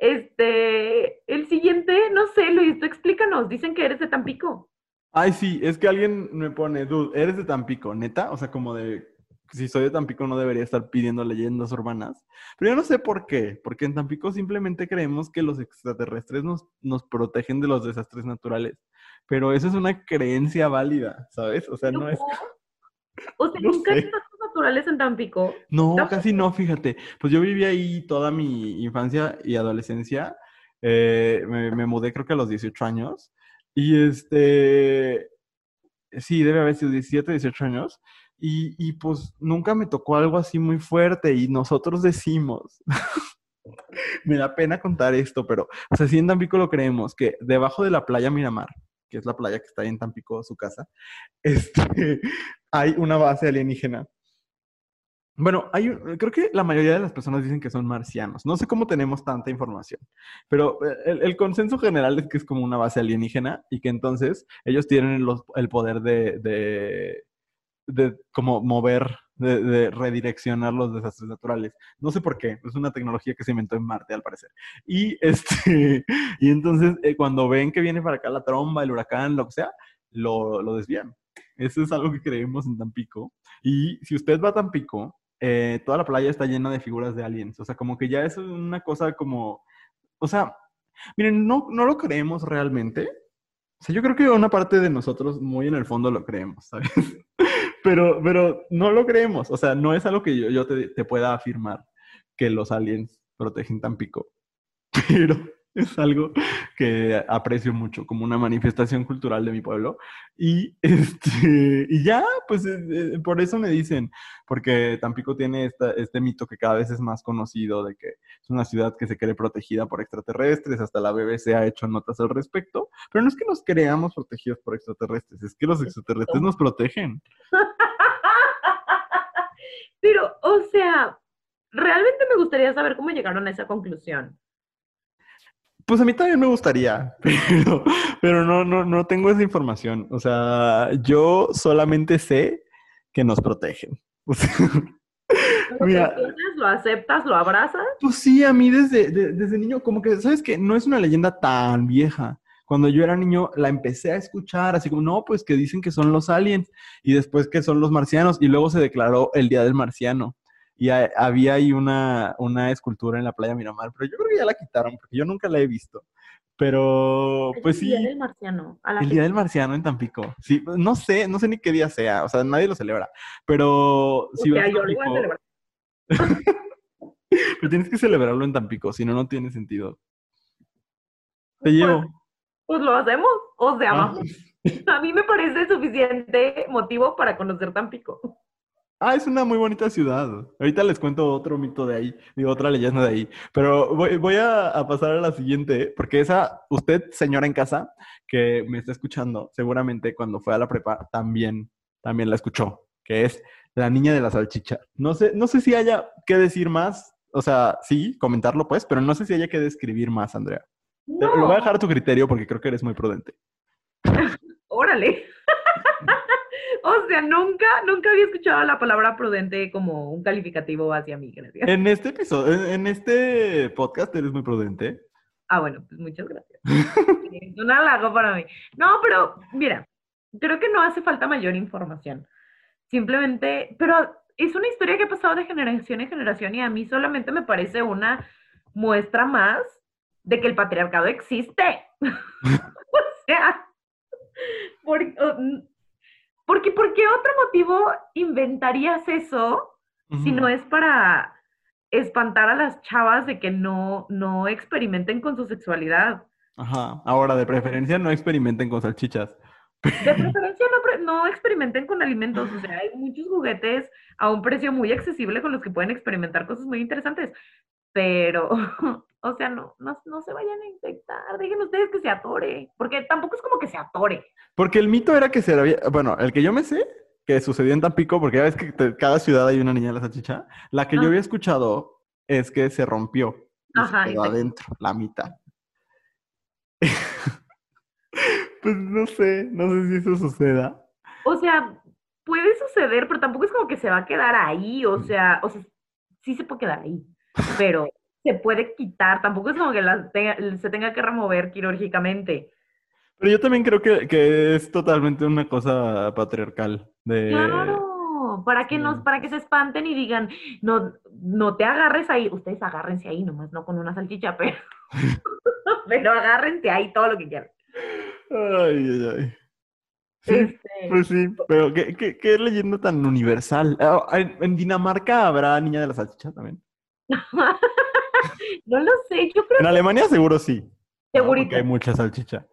[SPEAKER 2] Este. El siguiente, no sé, Luis, tú explícanos. Dicen que eres de Tampico.
[SPEAKER 1] Ay, sí, es que alguien me pone, dude, ¿eres de Tampico, neta? O sea, como de, si soy de Tampico no debería estar pidiendo leyendas urbanas. Pero yo no sé por qué, porque en Tampico simplemente creemos que los extraterrestres nos, nos protegen de los desastres naturales. Pero eso es una creencia válida, ¿sabes? O sea, no es...
[SPEAKER 2] O sea, nunca
[SPEAKER 1] sé.
[SPEAKER 2] Naturales en Tampico.
[SPEAKER 1] No, casi no, fíjate. Pues yo viví ahí toda mi infancia y adolescencia. Eh, me, me mudé creo que a los 18 años. Y este, sí, debe haber sido 17, 18 años. Y, y pues nunca me tocó algo así muy fuerte. Y nosotros decimos, me da pena contar esto, pero, o sea, sí en Tampico lo creemos, que debajo de la playa Miramar, que es la playa que está ahí en Tampico, su casa, este, hay una base alienígena. Bueno, hay, creo que la mayoría de las personas dicen que son marcianos. No sé cómo tenemos tanta información, pero eh, el, consenso general es que es como una base alienígena y que entonces ellos tienen el poder de, de, como mover, de, de redireccionar los desastres naturales. No sé por qué, es una tecnología que se inventó en Marte al parecer. Y, este, y entonces eh, cuando ven que viene para acá la tromba, el huracán, lo que sea, lo, lo desvían. Eso es algo que creemos en Tampico. Y si usted va a Tampico, eh, toda la playa está llena de figuras de aliens. O sea, como que ya es una cosa como... O sea, miren, no, no lo creemos realmente. O sea, yo creo que una parte de nosotros muy en el fondo lo creemos, ¿sabes? Pero, pero no lo creemos. O sea, no es algo que yo, yo te, pueda afirmar que los aliens protegen Tampico. Pero es algo que aprecio mucho como una manifestación cultural de mi pueblo. Y, este, y ya, pues eh, eh, por eso me dicen, porque Tampico tiene esta, este mito que cada vez es más conocido de que es una ciudad que se cree protegida por extraterrestres, hasta la BBC ha hecho notas al respecto, pero no es que nos creamos protegidos por extraterrestres, es que los extraterrestres nos protegen.
[SPEAKER 2] Pero, o sea, realmente me gustaría saber cómo llegaron a esa conclusión.
[SPEAKER 1] Pues a mí también me gustaría, pero, pero no, no, no tengo esa información. O sea, yo solamente sé que nos protegen. O sea,
[SPEAKER 2] ¿Lo
[SPEAKER 1] Mira.
[SPEAKER 2] entiendes? ¿Lo aceptas? ¿Lo abrazas?
[SPEAKER 1] Pues sí, a mí desde, de- desde niño, como que, ¿sabes qué? No es una leyenda tan vieja. Cuando yo era niño, la empecé a escuchar, así como, no, pues que dicen que son los aliens, y después que son los marcianos, y luego se declaró el Día del Marciano. Y ha- había ahí una, una escultura en la playa Miramar, pero yo creo que ya la quitaron, porque yo nunca la he visto. Pero,
[SPEAKER 2] Es
[SPEAKER 1] pues
[SPEAKER 2] el
[SPEAKER 1] sí,
[SPEAKER 2] Día del marciano. a la
[SPEAKER 1] el Día del Marciano en Tampico. Sí, no sé, no sé ni qué día sea, o sea, nadie lo celebra. Pero
[SPEAKER 2] O
[SPEAKER 1] si
[SPEAKER 2] sea,
[SPEAKER 1] a
[SPEAKER 2] yo lo voy a celebrar.
[SPEAKER 1] pero tienes que celebrarlo en Tampico, si no, no tiene sentido. Te llevo.
[SPEAKER 2] Pues lo hacemos. O sea,
[SPEAKER 1] Ah.
[SPEAKER 2] vamos. A mí me parece suficiente motivo para conocer Tampico.
[SPEAKER 1] Ah, es una muy bonita ciudad. Ahorita les cuento otro mito de ahí, digo, otra leyenda de ahí. Pero voy, voy a, a pasar a la siguiente, porque esa, usted, señora en casa, que me está escuchando, seguramente cuando fue a la prepa también, también la escuchó, que es la niña de la salchicha. No sé, no sé si haya que decir más, o sea, sí, comentarlo pues, pero no sé si haya que describir más, Andrea. Lo voy a dejar a tu criterio porque creo que eres muy prudente.
[SPEAKER 2] Órale. O sea, nunca, nunca había escuchado la palabra prudente como un calificativo hacia mí, gracias.
[SPEAKER 1] En este episodio, en, este podcast eres muy prudente.
[SPEAKER 2] Ah, bueno, pues muchas gracias. Es un halago para mí. No, pero mira, creo que no hace falta mayor información. Simplemente, pero es una historia que ha pasado de generación en generación y a mí solamente me parece una muestra más de que el patriarcado existe. o sea, por, o- porque, ¿por qué otro motivo inventarías eso si no es para espantar a las chavas de que no, no experimenten con su sexualidad?
[SPEAKER 1] Ajá. Ahora, de preferencia, no experimenten con salchichas.
[SPEAKER 2] De preferencia no, no experimenten con alimentos, o sea, hay muchos juguetes a un precio muy accesible con los que pueden experimentar cosas muy interesantes, pero, o sea, no, no, no se vayan a infectar, dejen ustedes que se atore, porque tampoco es como que se atore.
[SPEAKER 1] Porque el mito era que se había. Bueno, el que yo me sé, que sucedió en Tampico, porque ya ves que te- cada ciudad hay una niña de la salchicha. La que yo había escuchado es que se rompió. Y
[SPEAKER 2] Ajá,
[SPEAKER 1] se quedó adentro, la mitad. pues no sé, no sé si eso suceda.
[SPEAKER 2] O sea, puede suceder, pero tampoco es como que se va a quedar ahí, o sea, o sea, sí se puede quedar ahí, pero se puede quitar, tampoco es como que la tenga- se tenga que remover quirúrgicamente.
[SPEAKER 1] Pero yo también creo que, que es totalmente una cosa patriarcal. De...
[SPEAKER 2] Claro, para que nos, para que se espanten y digan, no, no te agarres ahí, ustedes agárrense ahí, nomás no con una salchicha, pero, pero agárrense ahí todo lo que quieran.
[SPEAKER 1] Ay, ay, ay. Sí,
[SPEAKER 2] Este,
[SPEAKER 1] pues sí, pero ¿qué, qué, qué leyenda tan universal? Ah, ¿En, en Dinamarca habrá niña de la salchicha también?
[SPEAKER 2] no lo sé, yo creo
[SPEAKER 1] En Alemania seguro sí. ¿no?
[SPEAKER 2] Segurito.
[SPEAKER 1] Porque hay mucha salchicha.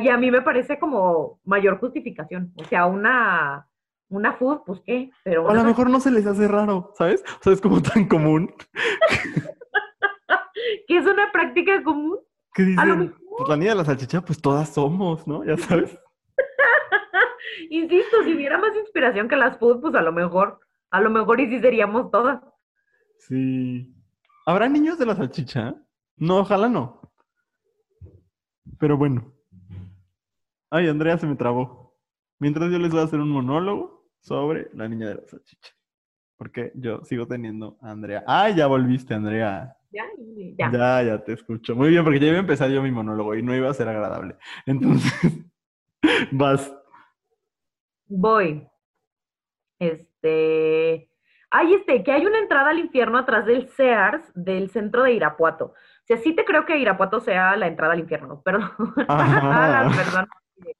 [SPEAKER 2] y a mí me parece como mayor justificación. O sea, una, una food, pues qué, pero
[SPEAKER 1] a lo mejor no se les hace raro, ¿sabes? O sea, es como tan común
[SPEAKER 2] que es una práctica común. A lo
[SPEAKER 1] dicen,
[SPEAKER 2] mejor.
[SPEAKER 1] pues la niña de la salchicha, pues todas somos, ¿no? Ya sabes.
[SPEAKER 2] Insisto, si hubiera más inspiración que las food, pues a lo mejor, a lo mejor y sí seríamos todas.
[SPEAKER 1] Sí. ¿Habrá niños de la salchicha? No, ojalá no. Pero bueno. Ay, Andrea se me trabó. Mientras yo les voy a hacer un monólogo sobre la niña de la salchicha. Porque yo sigo teniendo a Andrea. Ay, ya volviste, Andrea.
[SPEAKER 2] Ya, ya.
[SPEAKER 1] Ya, ya te escucho. Muy bien, porque ya iba a empezar yo mi monólogo y no iba a ser agradable. Entonces, vas.
[SPEAKER 2] Voy. Este. Ay, este, que hay una entrada al infierno atrás del Sears del centro de Irapuato. O sea, sí te creo que Irapuato sea la entrada al infierno, pero
[SPEAKER 1] Ajá.
[SPEAKER 2] las personas que-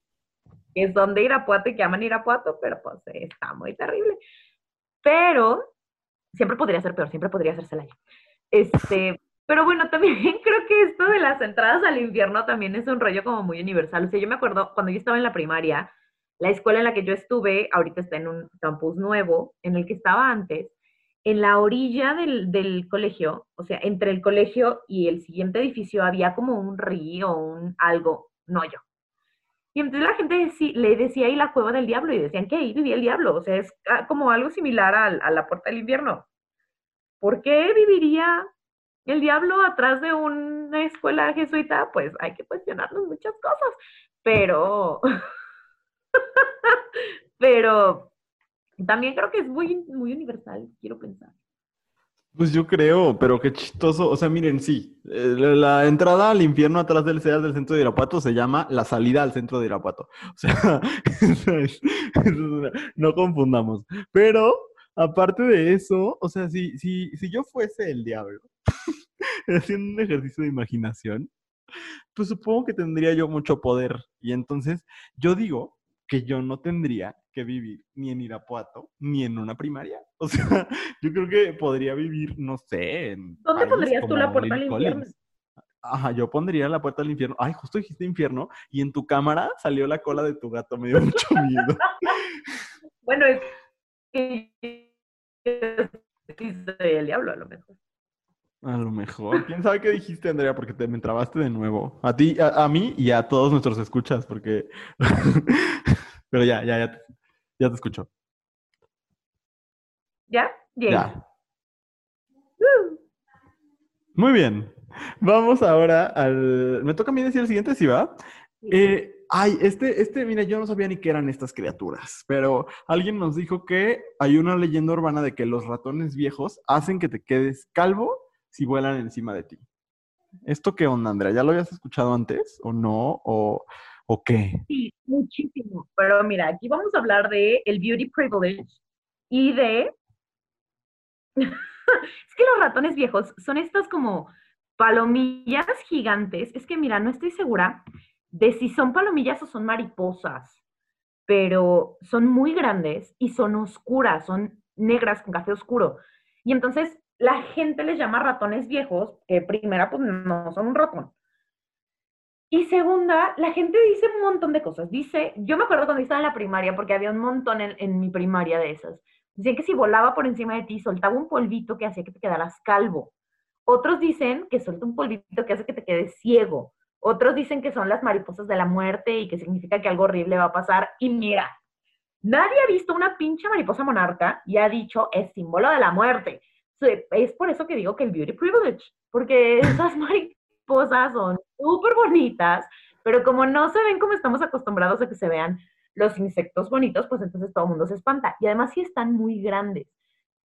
[SPEAKER 2] que son de Irapuato y que aman Irapuato, pero pues está muy terrible. Pero siempre podría ser peor, siempre podría ser Celaya. Este, pero bueno, también creo que esto de las entradas al infierno también es un rollo como muy universal. O sea, yo me acuerdo cuando yo estaba en la primaria, la escuela en la que yo estuve, ahorita está en un campus nuevo, en el que estaba antes, en la orilla del, colegio, o sea, entre el colegio y el siguiente edificio había como un río, un algo, un hoyo. Y entonces la gente deci- le decía ahí la cueva del diablo y decían que ahí vivía el diablo. O sea, es como algo similar al- a, la puerta del infierno. ¿Por qué viviría el diablo atrás de una escuela jesuita? Pues hay que cuestionarnos muchas cosas. Pero, pero también creo que es muy, muy universal, quiero pensar.
[SPEAKER 1] Pues yo creo, pero qué chistoso. O sea, miren, sí, eh, la, entrada al infierno atrás del CEAS del centro de Irapuato se llama la salida al centro de Irapuato. O sea, no confundamos. Pero, aparte de eso, o sea, si, si, si yo fuese el diablo, haciendo un ejercicio de imaginación, pues supongo que tendría yo mucho poder. Y entonces, yo digo que yo no tendría que vivir ni en Irapuato ni en una primaria. O sea, yo creo que podría vivir, no sé, en
[SPEAKER 2] ¿Dónde pondrías tú la puerta al infierno?
[SPEAKER 1] Ajá, yo pondría la puerta al infierno. Ay, justo dijiste infierno y en tu cámara salió la cola de tu gato. Me dio mucho miedo.
[SPEAKER 2] Bueno, es que el diablo a lo mejor.
[SPEAKER 1] A lo mejor. ¿Quién sabe qué dijiste, Andrea? Porque te me trabaste de nuevo. A ti, a, a mí y a todos nuestros escuchas, porque... Pero ya, ya, ya, te- ya te escucho.
[SPEAKER 2] ¿Ya? Bien.
[SPEAKER 1] Ya. Muy bien. Vamos ahora al... ¿Me toca a mí decir el siguiente, sí, va? Eh, ay, este, este, mira, yo no sabía ni qué eran estas criaturas, pero alguien nos dijo que hay una leyenda urbana de que los ratones viejos hacen que te quedes calvo si vuelan encima de ti. ¿Esto qué onda, Andrea? ¿Ya lo habías escuchado antes o no? ¿O,
[SPEAKER 2] Sí, muchísimo. Pero mira, aquí vamos a hablar de el beauty privilege y de... es que los ratones viejos son estas como palomillas gigantes. Es que mira, no estoy segura de si son palomillas o son mariposas, pero son muy grandes y son oscuras, son negras con café oscuro. Y entonces la gente les llama ratones viejos, que primera pues no son un ratón. Y segunda, la gente dice un montón de cosas. Dice, yo me acuerdo cuando estaba en la primaria, porque había un montón en, mi primaria de esas. Dicen que si volaba por encima de ti, soltaba un polvito que hacía que te quedaras calvo. Otros dicen que suelta un polvito que hace que te quedes ciego. Otros dicen que son las mariposas de la muerte y que significa que algo horrible va a pasar. Y mira, nadie ha visto una pinche mariposa monarca y ha dicho es símbolo de la muerte. Es por eso que digo que el beauty privilege, porque esas mariposas son súper bonitas, pero como no se ven como estamos acostumbrados a que se vean los insectos bonitos, pues entonces todo el mundo se espanta. Y además sí están muy grandes.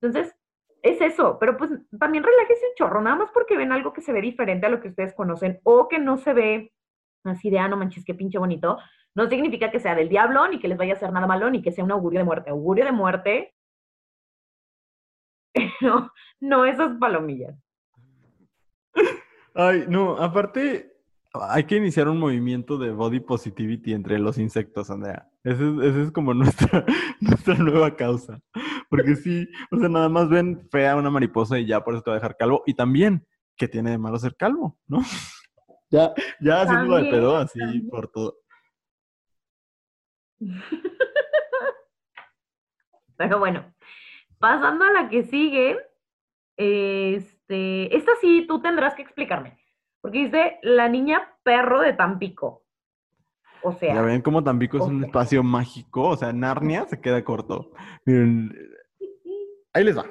[SPEAKER 2] Entonces, es eso, pero pues también relájese un chorro, nada más porque ven algo que se ve diferente a lo que ustedes conocen o que no se ve así de, ah, no manches, qué pinche bonito, no significa que sea del diablo, ni que les vaya a hacer nada malo, ni que sea un augurio de muerte. Augurio de muerte, no, no esas palomillas.
[SPEAKER 1] Ay, no, aparte, hay que iniciar un movimiento de body positivity entre los insectos, Andrea. Esa es, como nuestra, nuestra nueva causa. Porque sí, o sea, nada más ven fea una mariposa y ya por eso te va a dejar calvo. Y también, ¿qué tiene de malo ser calvo? ¿No? Ya, ya haciendo de pedo así por todo.
[SPEAKER 2] Pero bueno, pasando a la que sigue, este, esta sí tú tendrás que explicarme. Porque dice la niña perro de Tampico. O sea.
[SPEAKER 1] Ya ven cómo Tampico es un espacio mágico. O sea, Narnia se queda corto. Miren, ahí les va.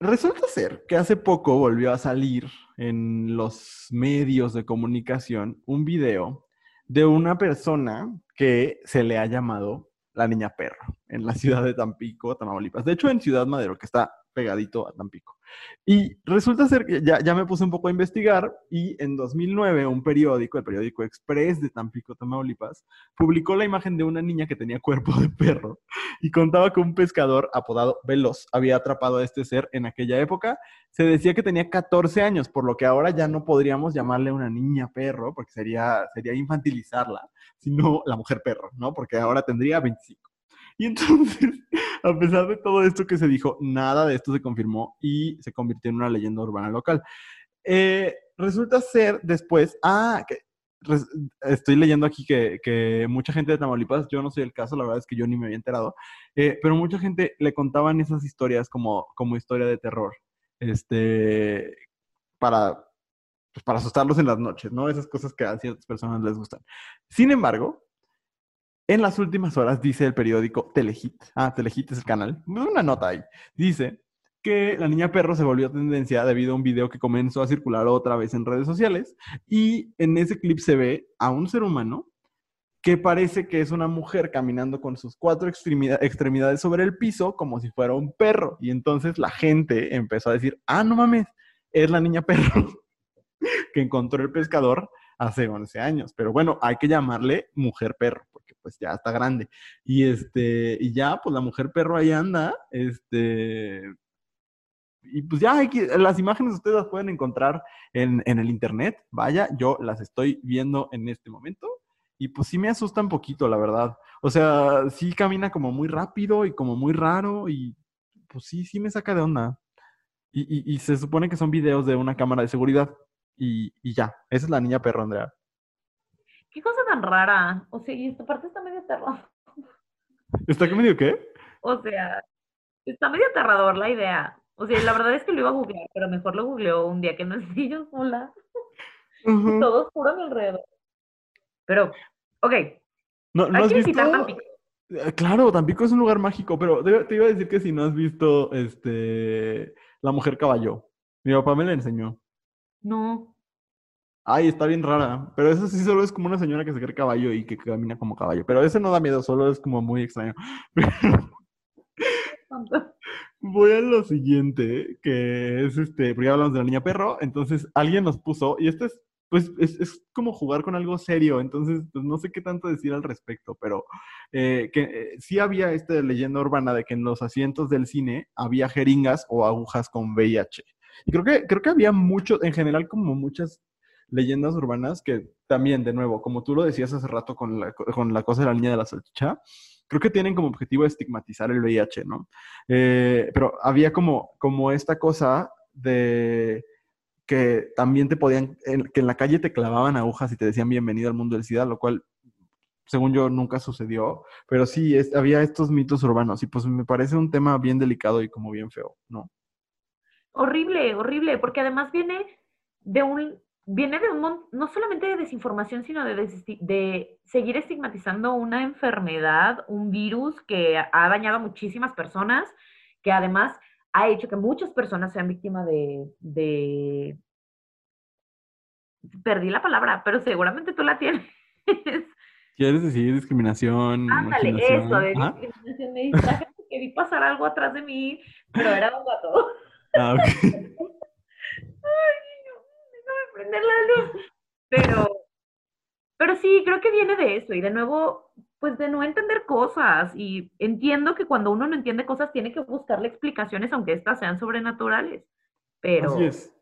[SPEAKER 1] Resulta ser que hace poco volvió a salir en los medios de comunicación un video de una persona que se le ha llamado la niña perro en la ciudad de Tampico, Tamaulipas. De hecho, en Ciudad Madero, que está pegadito a Tampico. Y resulta ser que ya, ya me puse un poco a investigar y en 2009 un periódico, el periódico Express de Tampico, Tamaulipas, publicó la imagen de una niña que tenía cuerpo de perro y contaba que un pescador apodado Veloz había atrapado a este ser en aquella época. Se decía que tenía 14 años, por lo que ahora ya no podríamos llamarle una niña perro, porque sería, sería infantilizarla, sino la mujer perro, ¿no? Porque ahora tendría 25. Y entonces, a pesar de todo esto que se dijo, nada de esto se confirmó y se convirtió en una leyenda urbana local. Eh, resulta ser después, ah, que estoy leyendo aquí que, mucha gente de Tamaulipas, yo no soy el caso, la verdad es que yo ni me había enterado, eh, pero mucha gente le contaban esas historias como, como historia de terror, este, para, pues, para asustarlos en las noches, ¿no? Esas cosas que a ciertas personas les gustan. Sin embargo, en las últimas horas, dice el periódico Telehit, ah, Telehit es el canal, una nota ahí, dice que la niña perro se volvió tendencia debido a un video que comenzó a circular otra vez en redes sociales y en ese clip se ve a un ser humano que parece que es una mujer caminando con sus cuatro extremidades sobre el piso como si fuera un perro. Y entonces la gente empezó a decir, ah, no mames, es la niña perro que encontró el pescador hace 11 años. Pero bueno, hay que llamarle mujer perro, porque pues ya está grande. Y este, y ya, pues la mujer perro ahí anda, este, y pues ya hay que, las imágenes ustedes las pueden encontrar en, en, el internet. Vaya, yo las estoy viendo en este momento. Y pues sí me asusta un poquito, la verdad. O sea, sí camina como muy rápido y como muy raro. Y pues sí, sí me saca de onda. Y, y, y se supone que son videos de una cámara de seguridad y, y ya. Esa es la niña perro, Andrea.
[SPEAKER 2] Qué cosa tan rara. O sea, y esta parte está medio aterrador.
[SPEAKER 1] ¿Está medio qué?
[SPEAKER 2] O sea, está medio aterrador la idea. O sea, la verdad es que lo iba a googlear, pero mejor lo googleó un día que no estoy yo sola. Todo oscuro a mi alrededor. Pero, ok.
[SPEAKER 1] No, ¿no has visto? Tampico. Eh, claro, Tampico es un lugar mágico, pero te, iba a decir que si no has visto este La Mujer Caballo. Mi papá me la enseñó.
[SPEAKER 2] No.
[SPEAKER 1] Ay, está bien rara. Pero eso sí solo es como una señora que se cree caballo y que camina como caballo. Pero ese no da miedo, solo es como muy extraño. Voy a lo siguiente, que es este, porque ya hablamos de la niña perro, entonces alguien nos puso, y esto es, pues, es, como jugar con algo serio, entonces, pues no sé qué tanto decir al respecto, pero eh, que eh, sí había esta leyenda urbana de que en los asientos del cine había jeringas o agujas con VIH. Y creo que, creo que había mucho, en general, como muchas leyendas urbanas que también, de nuevo, como tú lo decías hace rato con la, con la cosa de la niña de la salchicha, creo que tienen como objetivo estigmatizar el VIH, ¿no? Eh, pero había como, como esta cosa de que también te podían, que en la calle te clavaban agujas y te decían bienvenido al mundo del SIDA, lo cual, según yo, nunca sucedió, pero sí, había estos mitos urbanos y pues me parece un tema bien delicado y como bien feo, ¿no?
[SPEAKER 2] Horrible, horrible, porque además viene de un, viene de un, no solamente de desinformación, sino de, de, seguir estigmatizando una enfermedad, un virus que ha dañado a muchísimas personas, que además ha hecho que muchas personas sean víctimas de, de, Perdí la palabra, pero seguramente tú la tienes.
[SPEAKER 1] ¿Quieres decir discriminación?
[SPEAKER 2] Ándale, eso, de discriminación. Me que vi pasar algo atrás de mí, pero era un gato. Ah, ok. Ay, prender la luz. Pero, Sí, creo que viene de eso y de nuevo, pues de no entender cosas y entiendo que cuando uno no entiende cosas tiene que buscarle explicaciones aunque éstas sean sobrenaturales, pero,
[SPEAKER 1] Así es.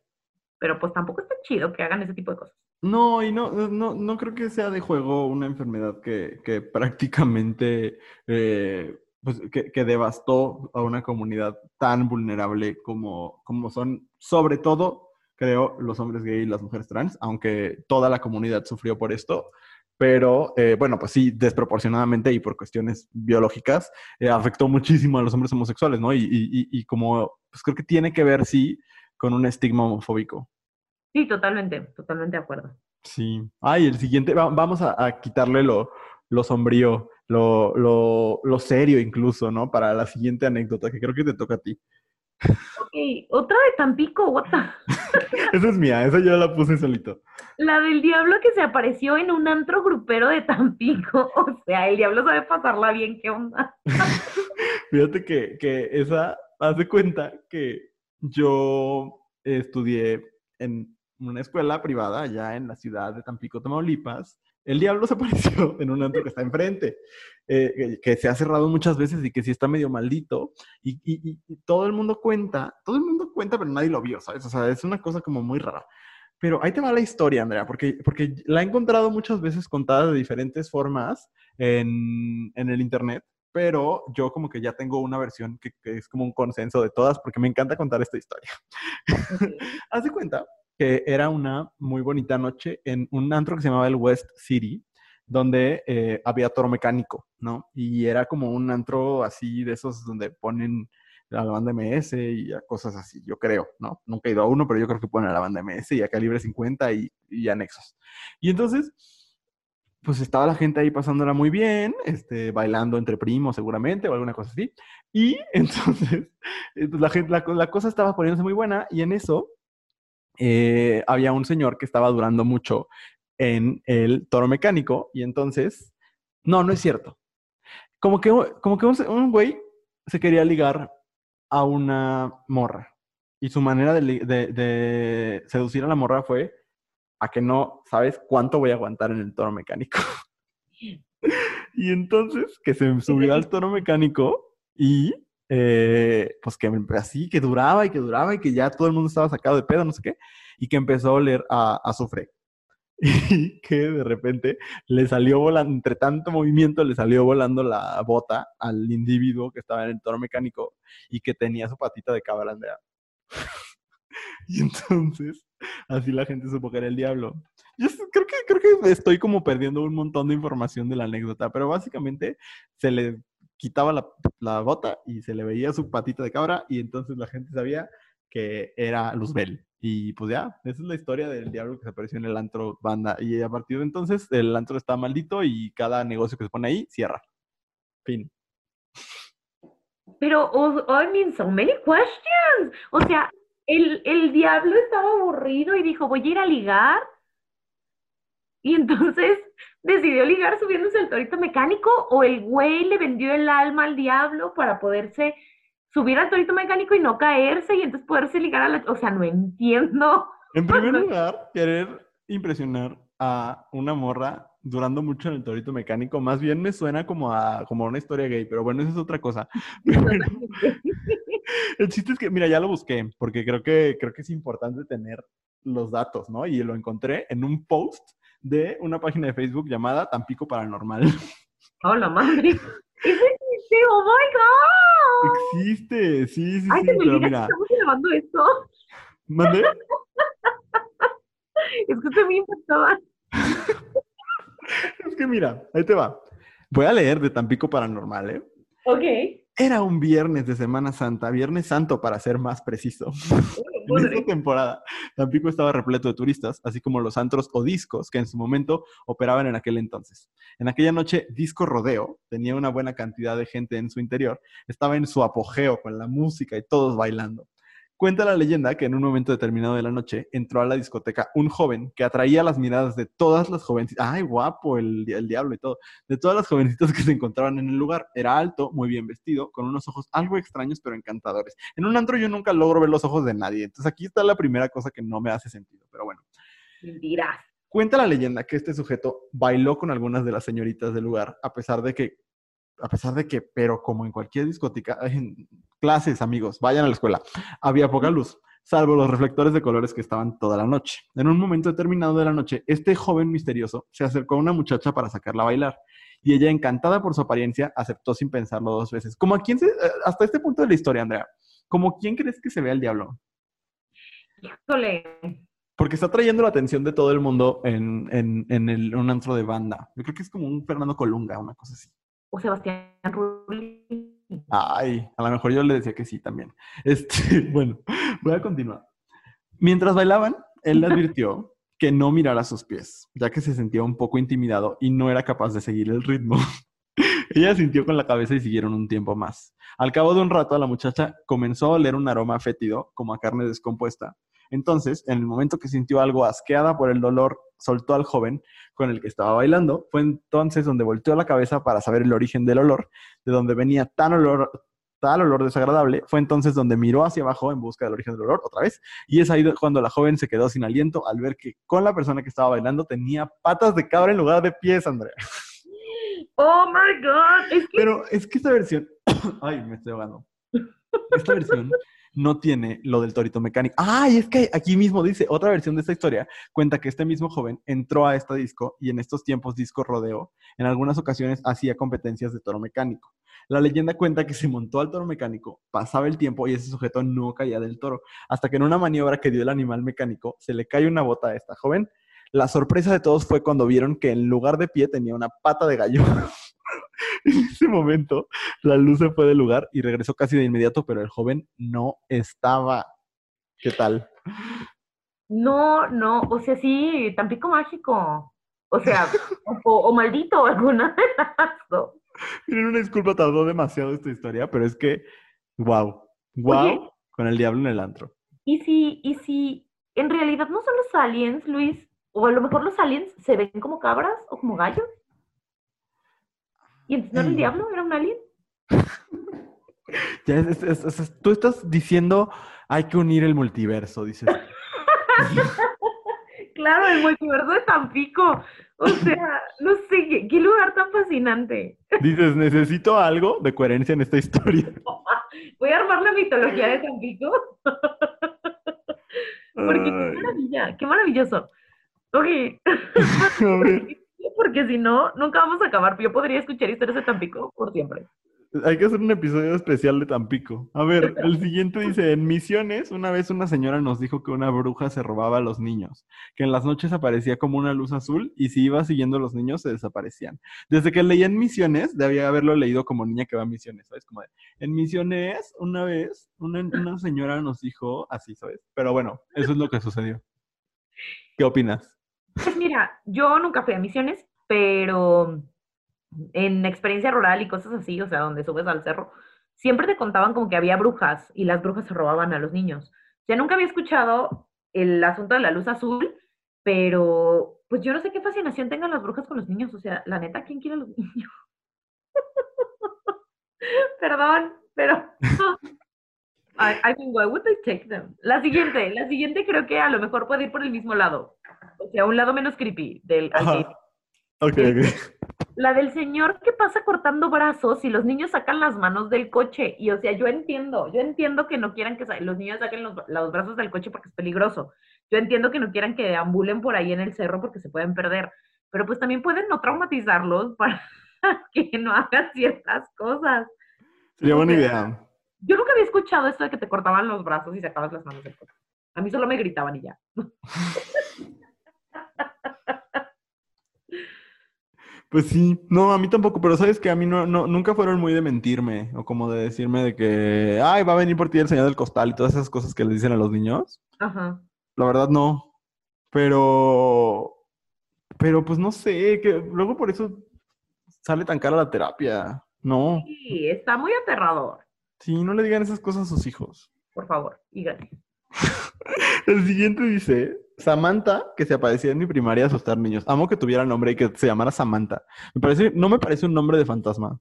[SPEAKER 2] pero pues tampoco está chido que hagan ese tipo de cosas.
[SPEAKER 1] No, y no, no, no creo que sea de juego una enfermedad que, que prácticamente eh, pues, que, que devastó a una comunidad tan vulnerable como, como son, sobre todo, creo, los hombres gay y las mujeres trans, aunque toda la comunidad sufrió por esto. Pero eh, bueno, pues sí, desproporcionadamente y por cuestiones biológicas, eh, afectó muchísimo a los hombres homosexuales, ¿no? Y, y, y- como, pues creo que tiene que ver, sí, con un estigma homofóbico.
[SPEAKER 2] Sí, totalmente, totalmente de acuerdo.
[SPEAKER 1] Sí. Ay, el siguiente, va- vamos a, a quitarle lo, lo sombrío, lo, lo, lo serio incluso, ¿no? Para la siguiente anécdota, que creo que te toca a ti.
[SPEAKER 2] Ok, otra de Tampico, what the-
[SPEAKER 1] Esa es mía, esa yo la puse solito.
[SPEAKER 2] La del diablo que se apareció en un antro grupero de Tampico. O sea, el diablo sabe pasarla bien, ¿qué onda?
[SPEAKER 1] Fíjate que, que esa, haz de cuenta que yo estudié en una escuela privada allá en la ciudad de Tampico, Tamaulipas. El diablo se apareció en un antro que está enfrente, eh, que, se ha cerrado muchas veces y que sí está medio maldito. Y, y- y- y todo el mundo cuenta, todo el mundo cuenta, pero nadie lo vio, ¿sabes? O sea, es una cosa como muy rara. Pero ahí te va la historia, Andrea, porque, porque la he encontrado muchas veces contada de diferentes formas en, en el internet pero yo como que ya tengo una versión que, que es como un consenso de todas porque me encanta contar esta historia. Haz de cuenta que era una muy bonita noche en un antro que se llamaba el West City, donde eh, había toro mecánico, ¿no? Y era como un antro así de esos donde ponen a la banda MS y a cosas así, yo creo, ¿no? Nunca he ido a uno, pero yo creo que ponen a la banda MS y a calibre 50 y, y anexos. Y entonces pues estaba la gente ahí pasándola muy bien, este, bailando entre primos seguramente o alguna cosa así. Y entonces pues, la, gente, la, la cosa estaba poniéndose muy buena y en eso eh, había un señor que estaba durando mucho en el toro mecánico y entonces, no, no es cierto. Como que, como que un, güey se quería ligar a una morra y su manera de, de- seducir a la morra fue a que no sabes cuánto voy a aguantar en el toro mecánico. y entonces que se subió al toro mecánico y eh, pues que así, que duraba y que duraba y que ya todo el mundo estaba sacado de pedo, no sé qué, y que empezó a oler a azufre. Y que de repente le salió volando, entre tanto movimiento, le salió volando la bota al individuo que estaba en el toro mecánico y que tenía su patita de cabra Andrea. Y entonces, así la gente supo que era el diablo. Yo creo que, creo que estoy como perdiendo un montón de información de la anécdota, pero básicamente se le quitaba la, la bota y se le veía su patita de cabra y entonces la gente sabía que era Luzbel. Y pues ya, esa es la historia del diablo que se apareció en el antro banda. Y a partir de entonces el antro está maldito y cada negocio que se pone ahí cierra. Fin.
[SPEAKER 2] Pero, I mean, so many questions. O sea, el, el diablo estaba aburrido y dijo, voy a ir a ligar. Y entonces decidió ligar subiéndose al torito mecánico o el güey le vendió el alma al diablo para poderse subir al torito mecánico y no caerse y entonces poderse ligar a la... O sea, no entiendo.
[SPEAKER 1] En primer lugar, querer impresionar a una morra durando mucho en el torito mecánico, más bien me suena como a, como a una historia gay, pero bueno, eso es otra cosa. Pero el chiste es que, mira, ya lo busqué, porque creo que, creo que es importante tener los datos, ¿no? Y lo encontré en un post de una página de Facebook llamada Tampico Paranormal.
[SPEAKER 2] Oh, la madre. existe, oh my God.
[SPEAKER 1] Existe, sí, sí,
[SPEAKER 2] Ay,
[SPEAKER 1] sí,
[SPEAKER 2] se me
[SPEAKER 1] pero mira,
[SPEAKER 2] estamos grabando esto.
[SPEAKER 1] ¿mandé?
[SPEAKER 2] Es que estoy muy impactada.
[SPEAKER 1] Es que mira, ahí te va. Voy a leer de Tampico Paranormal, ¿eh?
[SPEAKER 2] Ok.
[SPEAKER 1] Era un viernes de Semana Santa, Viernes Santo para ser más preciso. En esta temporada, Tampico estaba repleto de turistas, así como los antros o discos que en su momento operaban en aquel entonces. En aquella noche, Disco Rodeo tenía una buena cantidad de gente en su interior, estaba en su apogeo con la música y todos bailando. Cuenta la leyenda que en un momento determinado de la noche entró a la discoteca un joven que atraía las miradas de todas las jovencitas. ¡Ay, guapo! El, el diablo y todo. De todas las jovencitas que se encontraban en el lugar. Era alto, muy bien vestido, con unos ojos algo extraños pero encantadores. En un antro yo nunca logro ver los ojos de nadie. Entonces aquí está la primera cosa que no me hace sentido. Pero bueno.
[SPEAKER 2] Mentiras.
[SPEAKER 1] Cuenta la leyenda que este sujeto bailó con algunas de las señoritas del lugar, a pesar de que, a pesar de que, pero como en cualquier discoteca, en clases, amigos, vayan a la escuela, había poca luz, salvo los reflectores de colores que estaban toda la noche. En un momento determinado de la noche, este joven misterioso se acercó a una muchacha para sacarla a bailar. Y ella, encantada por su apariencia, aceptó sin pensarlo dos veces. Como a quién se, hasta este punto de la historia, Andrea, ¿como quién crees que se ve al diablo?
[SPEAKER 2] Híjole,
[SPEAKER 1] Porque está trayendo la atención de todo el mundo en, en, en el- un antro de banda. Yo creo que es como un Fernando Colunga, una cosa así.
[SPEAKER 2] o Sebastián Rulli.
[SPEAKER 1] Ay, a lo mejor yo le decía que sí también. Este, bueno, voy a continuar. Mientras bailaban, él le advirtió que no mirara sus pies, ya que se sentía un poco intimidado y no era capaz de seguir el ritmo. Ella sintió con la cabeza y siguieron un tiempo más. Al cabo de un rato, la muchacha comenzó a oler un aroma fétido, como a carne descompuesta. Entonces, en el momento que sintió algo asqueada por el dolor, soltó al joven con el que estaba bailando. Fue entonces donde volteó la cabeza para saber el origen del olor, de donde venía tan olor, tal olor desagradable. Fue entonces donde miró hacia abajo en busca del origen del olor otra vez. Y es ahí cuando la joven se quedó sin aliento al ver que con la persona que estaba bailando tenía patas de cabra en lugar de pies, Andrea.
[SPEAKER 2] Oh my God. Es que
[SPEAKER 1] Pero es que esta versión. Ay, me estoy ahogando. Esta versión no tiene lo del torito mecánico. Ay, es que aquí mismo dice, otra versión de esta historia cuenta que este mismo joven entró a esta disco y en estos tiempos disco rodeo, en algunas ocasiones hacía competencias de toro mecánico. La leyenda cuenta que se montó al toro mecánico, pasaba el tiempo y ese sujeto no caía del toro, hasta que en una maniobra que dio el animal mecánico se le cae una bota a esta joven. La sorpresa de todos fue cuando vieron que en lugar de pie tenía una pata de gallo. en ese momento, la luz se fue del lugar y regresó casi de inmediato, pero el joven no estaba. ¿Qué tal?
[SPEAKER 2] no, no, o sea, sí, Tampico mágico. O sea, o, o maldito, alguna de las.
[SPEAKER 1] Miren, una disculpa, tardó demasiado esta historia, pero es que, wow, wow,
[SPEAKER 2] Oye.
[SPEAKER 1] con el diablo en el antro.
[SPEAKER 2] Y si, y si en realidad no son los aliens, Luis, o a lo mejor los aliens se ven como cabras o como gallos. Y entonces no era el diablo, era un alien.
[SPEAKER 1] Ya es- es- es- es- tú estás diciendo, hay que unir el multiverso, dices.
[SPEAKER 2] Claro, el multiverso de Tampico. O sea, no sé, qué, qué lugar tan fascinante.
[SPEAKER 1] Dices, necesito algo de coherencia en esta historia.
[SPEAKER 2] Voy a armar la mitología de Tampico. Porque qué maravilla, qué maravilloso. Ok. Porque si no, nunca vamos a acabar. Yo podría escuchar historias de Tampico por siempre.
[SPEAKER 1] Hay que hacer un episodio especial de Tampico. A ver, el siguiente dice, en Misiones, una vez una señora nos dijo que una bruja se robaba a los niños, que en las noches aparecía como una luz azul y si iba siguiendo a los niños se desaparecían. Desde que leía en Misiones, debía haberlo leído como niña que va a Misiones, ¿sabes? Como de, en Misiones, una vez, una, una señora nos dijo así, ¿sabes? Pero bueno, eso es lo que sucedió. ¿Qué opinas?
[SPEAKER 2] Pues mira, yo nunca fui a misiones, pero en experiencia rural y cosas así, o sea, donde subes al cerro, siempre te contaban como que había brujas y las brujas se robaban a los niños. Sea, nunca había escuchado el asunto de la luz azul, pero pues yo no sé qué fascinación tengan las brujas con los niños. O sea, la neta, ¿quién quiere a los niños? Perdón, pero I, I mean, why would they take them? La siguiente, la siguiente creo que a lo mejor puede ir por el mismo lado. O sea, un lado menos creepy del que- La del señor que pasa cortando brazos y los niños sacan las manos del coche. Y o sea, yo entiendo, yo entiendo que no quieran que los niños saquen los, los brazos del coche porque es peligroso. Yo entiendo que no quieran que deambulen por ahí en el cerro porque se pueden perder. Pero pues también pueden no traumatizarlos para que no hagan ciertas cosas.
[SPEAKER 1] Sería buena idea.
[SPEAKER 2] Yo nunca había escuchado esto de que te cortaban los brazos y sacabas las manos del coche. A mí solo me gritaban y ya.
[SPEAKER 1] Pues sí, no, a mí tampoco, pero sabes que a mí no, no, nunca fueron muy de mentirme o como de decirme de que, ay, va a venir por ti el señor del costal y todas esas cosas que les dicen a los niños.
[SPEAKER 2] Ajá.
[SPEAKER 1] La verdad no, pero, pero pues no sé, que luego por eso sale tan cara la terapia. No,
[SPEAKER 2] Sí, está muy aterrador.
[SPEAKER 1] sí, no le digan esas cosas a sus hijos.
[SPEAKER 2] Por favor, dígame.
[SPEAKER 1] El siguiente dice, Samantha, que se aparecía en mi primaria a asustar niños. Amo que tuviera nombre y que se llamara Samantha. Me parece, no me parece un nombre de fantasma.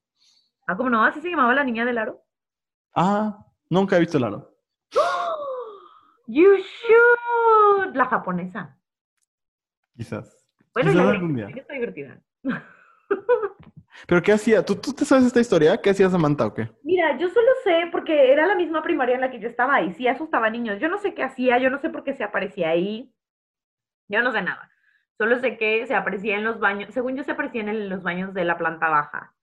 [SPEAKER 2] Ah, ¿cómo no? ¿Así se llamaba la niña del aro?
[SPEAKER 1] Ah, nunca he visto el aro.
[SPEAKER 2] You should. La japonesa.
[SPEAKER 1] Quizás.
[SPEAKER 2] Bueno,
[SPEAKER 1] Quizás algún día.
[SPEAKER 2] está divertida.
[SPEAKER 1] ¿Pero qué hacía? ¿Tú, ¿Tú te sabes esta historia? ¿Qué hacía Samantha o qué?
[SPEAKER 2] Mira, yo solo sé porque era la misma primaria en la que yo estaba y sí asustaba a niños. Yo no sé qué hacía, yo no sé por qué se aparecía ahí. Yo no sé nada. Solo sé que se aparecía en los baños, según yo se aparecía en los baños de la planta baja.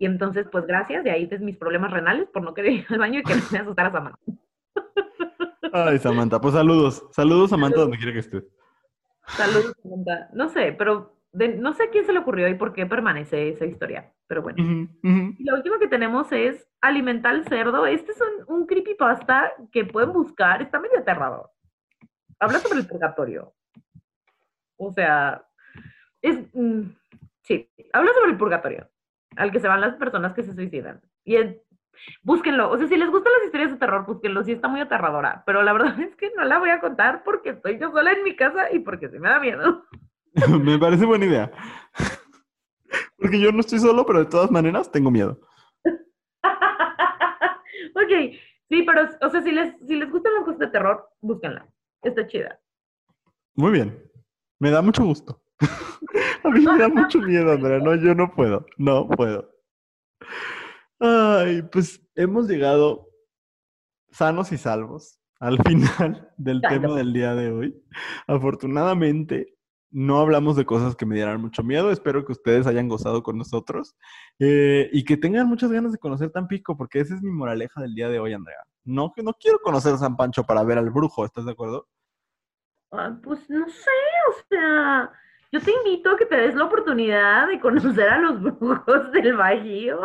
[SPEAKER 2] Y entonces, pues gracias, de ahí de mis problemas renales por no querer ir al baño y que no me asustara Samantha.
[SPEAKER 1] Ay, Samantha. Pues saludos. Saludos, Samantha, donde quiera que estés.
[SPEAKER 2] Saludos, Samantha. No sé, pero de- no sé a quién se le ocurrió y por qué permanece esa historia. Pero bueno. Y lo último que tenemos es alimentar al cerdo. Este es un, un creepypasta que pueden buscar. Está medio aterrador. Habla sobre el purgatorio. O sea, es. mm, sí, habla sobre el purgatorio al que se van las personas que se suicidan. Y búsquenlo. O sea, si les gustan las historias de terror, búsquenlo. Sí, está muy aterradora. Pero la verdad es que no la voy a contar porque estoy yo sola en mi casa y porque se me da miedo.
[SPEAKER 1] Me parece buena idea. Porque yo no estoy solo, pero de todas maneras tengo miedo.
[SPEAKER 2] ok, sí, pero, o sea, si les, si les gustan las cosas de terror, búsquenla. Está chida.
[SPEAKER 1] Muy bien. Me da mucho gusto. A mí me da mucho miedo, Andrea. No, yo no puedo. No puedo. Ay, pues hemos llegado sanos y salvos al final del tema del día de hoy. Afortunadamente, no hablamos de cosas que me dieran mucho miedo. Espero que ustedes hayan gozado con nosotros eh, y que tengan muchas ganas de conocer Tampico, porque esa es mi moraleja del día de hoy, Andrea. No, que no quiero conocer San Pancho para ver al brujo, ¿estás de acuerdo?
[SPEAKER 2] Ah, pues no sé, o sea, yo te invito a que te des la oportunidad de conocer a los brujos del Bajío.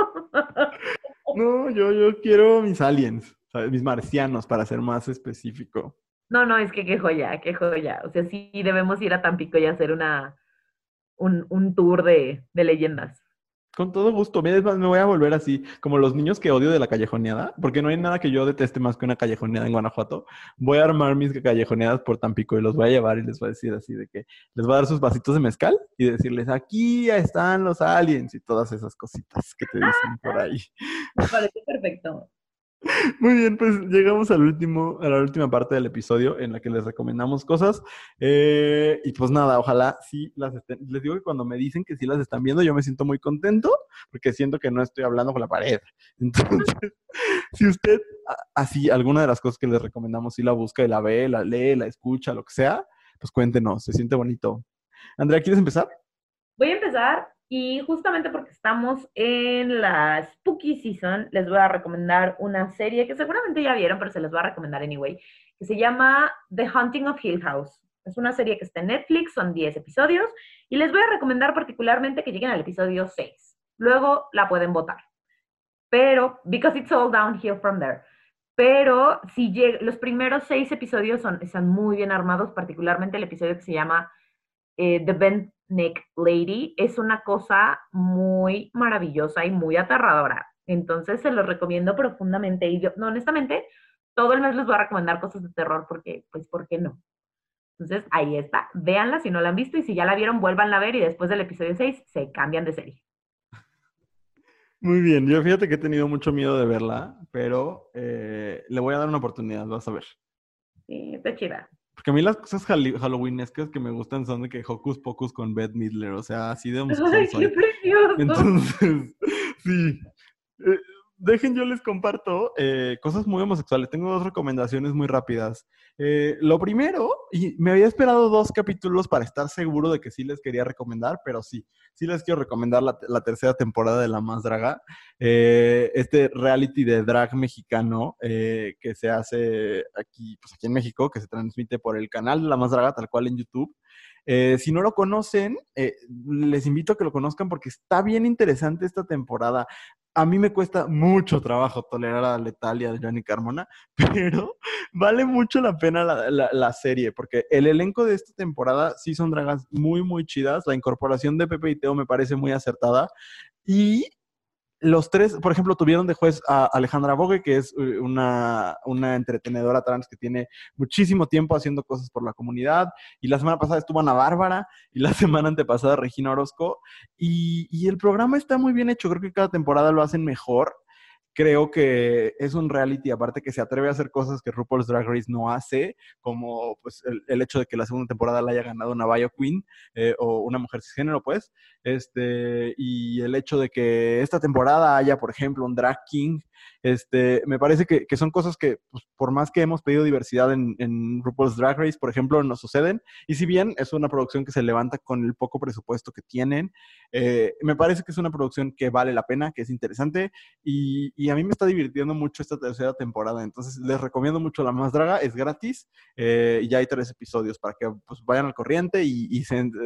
[SPEAKER 1] No, yo, yo quiero mis aliens, ¿sabes? mis marcianos, para ser más específico.
[SPEAKER 2] No, no, es que qué joya, qué joya. O sea, sí debemos ir a Tampico y hacer una, un, un tour de, de leyendas.
[SPEAKER 1] Con todo gusto. Más, me voy a volver así, como los niños que odio de la callejoneada, porque no hay nada que yo deteste más que una callejoneada en Guanajuato. Voy a armar mis callejoneadas por Tampico y los voy a llevar y les voy a decir así de que les voy a dar sus vasitos de mezcal y decirles, aquí están los aliens y todas esas cositas que te dicen por ahí.
[SPEAKER 2] Me parece perfecto.
[SPEAKER 1] Muy bien, pues llegamos al último, a la última parte del episodio en la que les recomendamos cosas. Eh, y pues nada, ojalá sí las estén. Les digo que cuando me dicen que sí las están viendo, yo me siento muy contento porque siento que no estoy hablando con la pared. Entonces, si usted así alguna de las cosas que les recomendamos, sí la busca y la ve, la lee, la escucha, lo que sea, pues cuéntenos, se siente bonito. Andrea, ¿quieres empezar?
[SPEAKER 2] Voy a empezar y justamente porque estamos en la Spooky Season, les voy a recomendar una serie que seguramente ya vieron, pero se les voy a recomendar anyway, que se llama The Haunting of Hill House. Es una serie que está en Netflix, son 10 episodios, y les voy a recomendar particularmente que lleguen al episodio 6. Luego la pueden votar. Pero, because it's all downhill from there. Pero si los primeros seis episodios son, están muy bien armados, particularmente el episodio que se llama eh, The Bent Neck Lady es una cosa muy maravillosa y muy aterradora. Entonces se los recomiendo profundamente. Y yo, no, honestamente, todo el mes les voy a recomendar cosas de terror porque, pues, ¿por qué no? Entonces, ahí está. Véanla si no la han visto y si ya la vieron, vuélvanla a ver y después del episodio 6 se cambian de serie.
[SPEAKER 1] Muy bien, yo fíjate que he tenido mucho miedo de verla, pero eh, le voy a dar una oportunidad, vas a ver.
[SPEAKER 2] Sí, está chida.
[SPEAKER 1] Porque a mí las cosas halloweenescas que me gustan son de que Hocus Pocus con Bette Midler, o sea, así de homosexual. Entonces, sí. Dejen, yo les comparto eh, cosas muy homosexuales. Tengo dos recomendaciones muy rápidas. Eh, lo primero, y me había esperado dos capítulos para estar seguro de que sí les quería recomendar, pero sí, sí les quiero recomendar la, tercera temporada de La Más Draga. Eh, este reality de drag mexicano que se hace aquí, pues aquí en México, que se transmite por el canal de La Más Draga, tal cual en YouTube. Eh, si no lo conocen, eh, les invito a que lo conozcan porque está bien interesante esta temporada. A mí me cuesta mucho trabajo tolerar a Letalia de Johnny Carmona, pero vale mucho la pena la, la- la serie porque el elenco de esta temporada sí son dragas muy, muy chidas. La incorporación de Pepe y Teo me parece muy acertada. Y los tres, por ejemplo, tuvieron de juez a Alejandra Bogue, que es eh, una, una entretenedora trans que tiene muchísimo tiempo haciendo cosas por la comunidad. Y la semana pasada estuvo Ana Bárbara y la semana antepasada Regina Orozco. Y, y el programa está muy bien hecho. Creo que cada temporada lo hacen mejor. creo que es un reality, aparte que se atreve a hacer cosas que RuPaul's Drag Race no hace, como pues el, hecho de que la segunda temporada la haya ganado una Bio Queen eh, o una mujer cisgénero, pues, este, y el hecho de que esta temporada haya, por ejemplo, un Drag King este, me parece que, son cosas que, pues, por más que hemos pedido diversidad en, en, RuPaul's Drag Race, por ejemplo, nos suceden. Y si bien es una producción que se levanta con el poco presupuesto que tienen, eh, me parece que es una producción que vale la pena, que es interesante. Y, a mí me está divirtiendo mucho esta tercera temporada. Entonces, les recomiendo mucho La Más Draga, es gratis. Eh, y ya hay tres episodios para que pues, vayan al corriente y,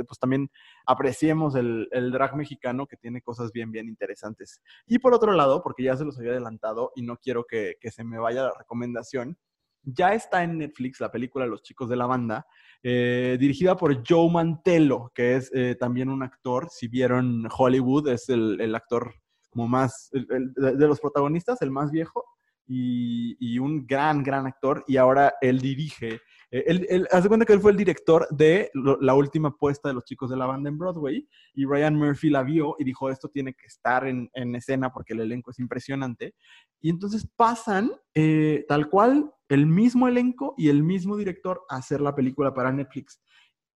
[SPEAKER 1] pues también apreciemos el, el drag mexicano que tiene cosas bien, bien interesantes. Y por otro lado, porque ya se los había adelantado, y no quiero que, se me vaya la recomendación. Ya está en Netflix la película Los chicos de la banda, eh, dirigida por Joe Mantello, que es eh, también un actor. Si vieron Hollywood, es el, actor como más, de los protagonistas, el más viejo y, y, un gran, gran actor. Y ahora él dirige eh, él, hace cuenta que él fue el director de la última puesta de los chicos de la banda en Broadway y Ryan Murphy la vio y dijo, esto tiene que estar en, escena porque el elenco es impresionante. Y entonces pasan eh, tal cual el mismo elenco y el mismo director a hacer la película para Netflix.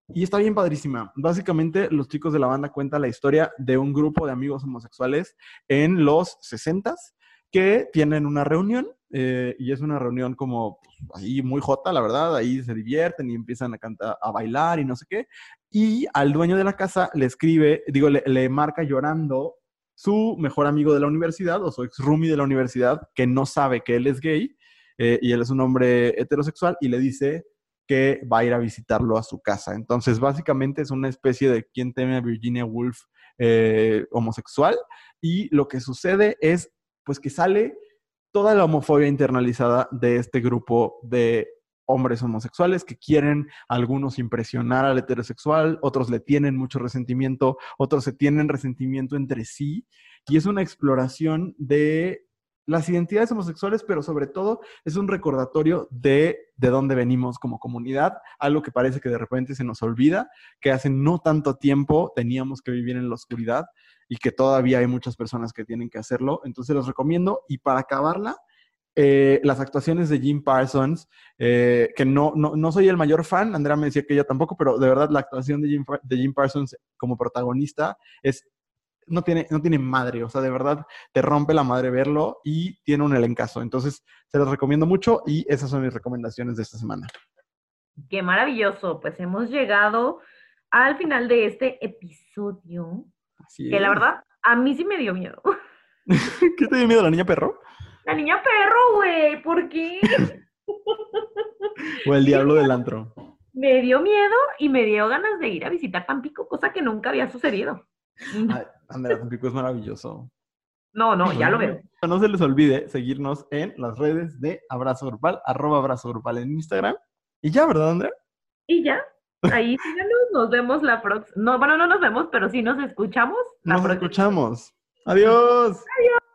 [SPEAKER 1] Y está bien padrísima. Básicamente, los chicos de la banda cuentan la historia de un grupo de amigos homosexuales en los 60s que tienen una reunión eh, y es una reunión como pues, ahí muy jota, la verdad, ahí se divierten y empiezan a cantar, a bailar y no sé qué. Y al dueño de la casa le escribe, digo, le, marca llorando su mejor amigo de la universidad o su ex roomie de la universidad que no sabe que él es gay eh, y él es un hombre heterosexual y le dice que va a ir a visitarlo a su casa. Entonces, básicamente es una especie de quien teme a Virginia Woolf eh, homosexual y lo que sucede es pues que sale toda la homofobia internalizada de este grupo de hombres homosexuales que quieren algunos impresionar al heterosexual, otros le tienen mucho resentimiento, otros se tienen resentimiento entre sí, y es una exploración de las identidades homosexuales, pero sobre todo es un recordatorio de de dónde venimos como comunidad, algo que parece que de repente se nos olvida, que hace no tanto tiempo teníamos que vivir en la oscuridad y que todavía hay muchas personas que tienen que hacerlo. Entonces los recomiendo y para acabarla, eh, las actuaciones de Jim Parsons, eh, que no, no, soy el mayor fan, Andrea me decía que yo tampoco, pero de verdad la actuación de Jim, de Jim Parsons como protagonista es no tiene, no tiene madre, o sea, de verdad te rompe la madre verlo y tiene un elencazo. Entonces, se los recomiendo mucho y esas son mis recomendaciones de esta semana.
[SPEAKER 2] Qué maravilloso, pues hemos llegado al final de este episodio. Así que la verdad, a mí sí me dio miedo.
[SPEAKER 1] ¿Qué te dio miedo, la niña perro?
[SPEAKER 2] La niña perro, güey, ¿por qué?
[SPEAKER 1] o el diablo del antro.
[SPEAKER 2] Me dio miedo y me dio ganas de ir a visitar Tampico, cosa que nunca había sucedido.
[SPEAKER 1] Andrea, Tampico es maravilloso.
[SPEAKER 2] No, no, ya lo veo.
[SPEAKER 1] No se les olvide seguirnos en las redes de Abrazo Grupal, arroba Abrazo Grupal en Instagram. Y ya, ¿verdad, Andrea?
[SPEAKER 2] Y ya. Ahí síganos, nos vemos la próxima. No, bueno, no nos vemos, pero sí nos escuchamos.
[SPEAKER 1] nos escuchamos. Adiós.
[SPEAKER 2] Adiós.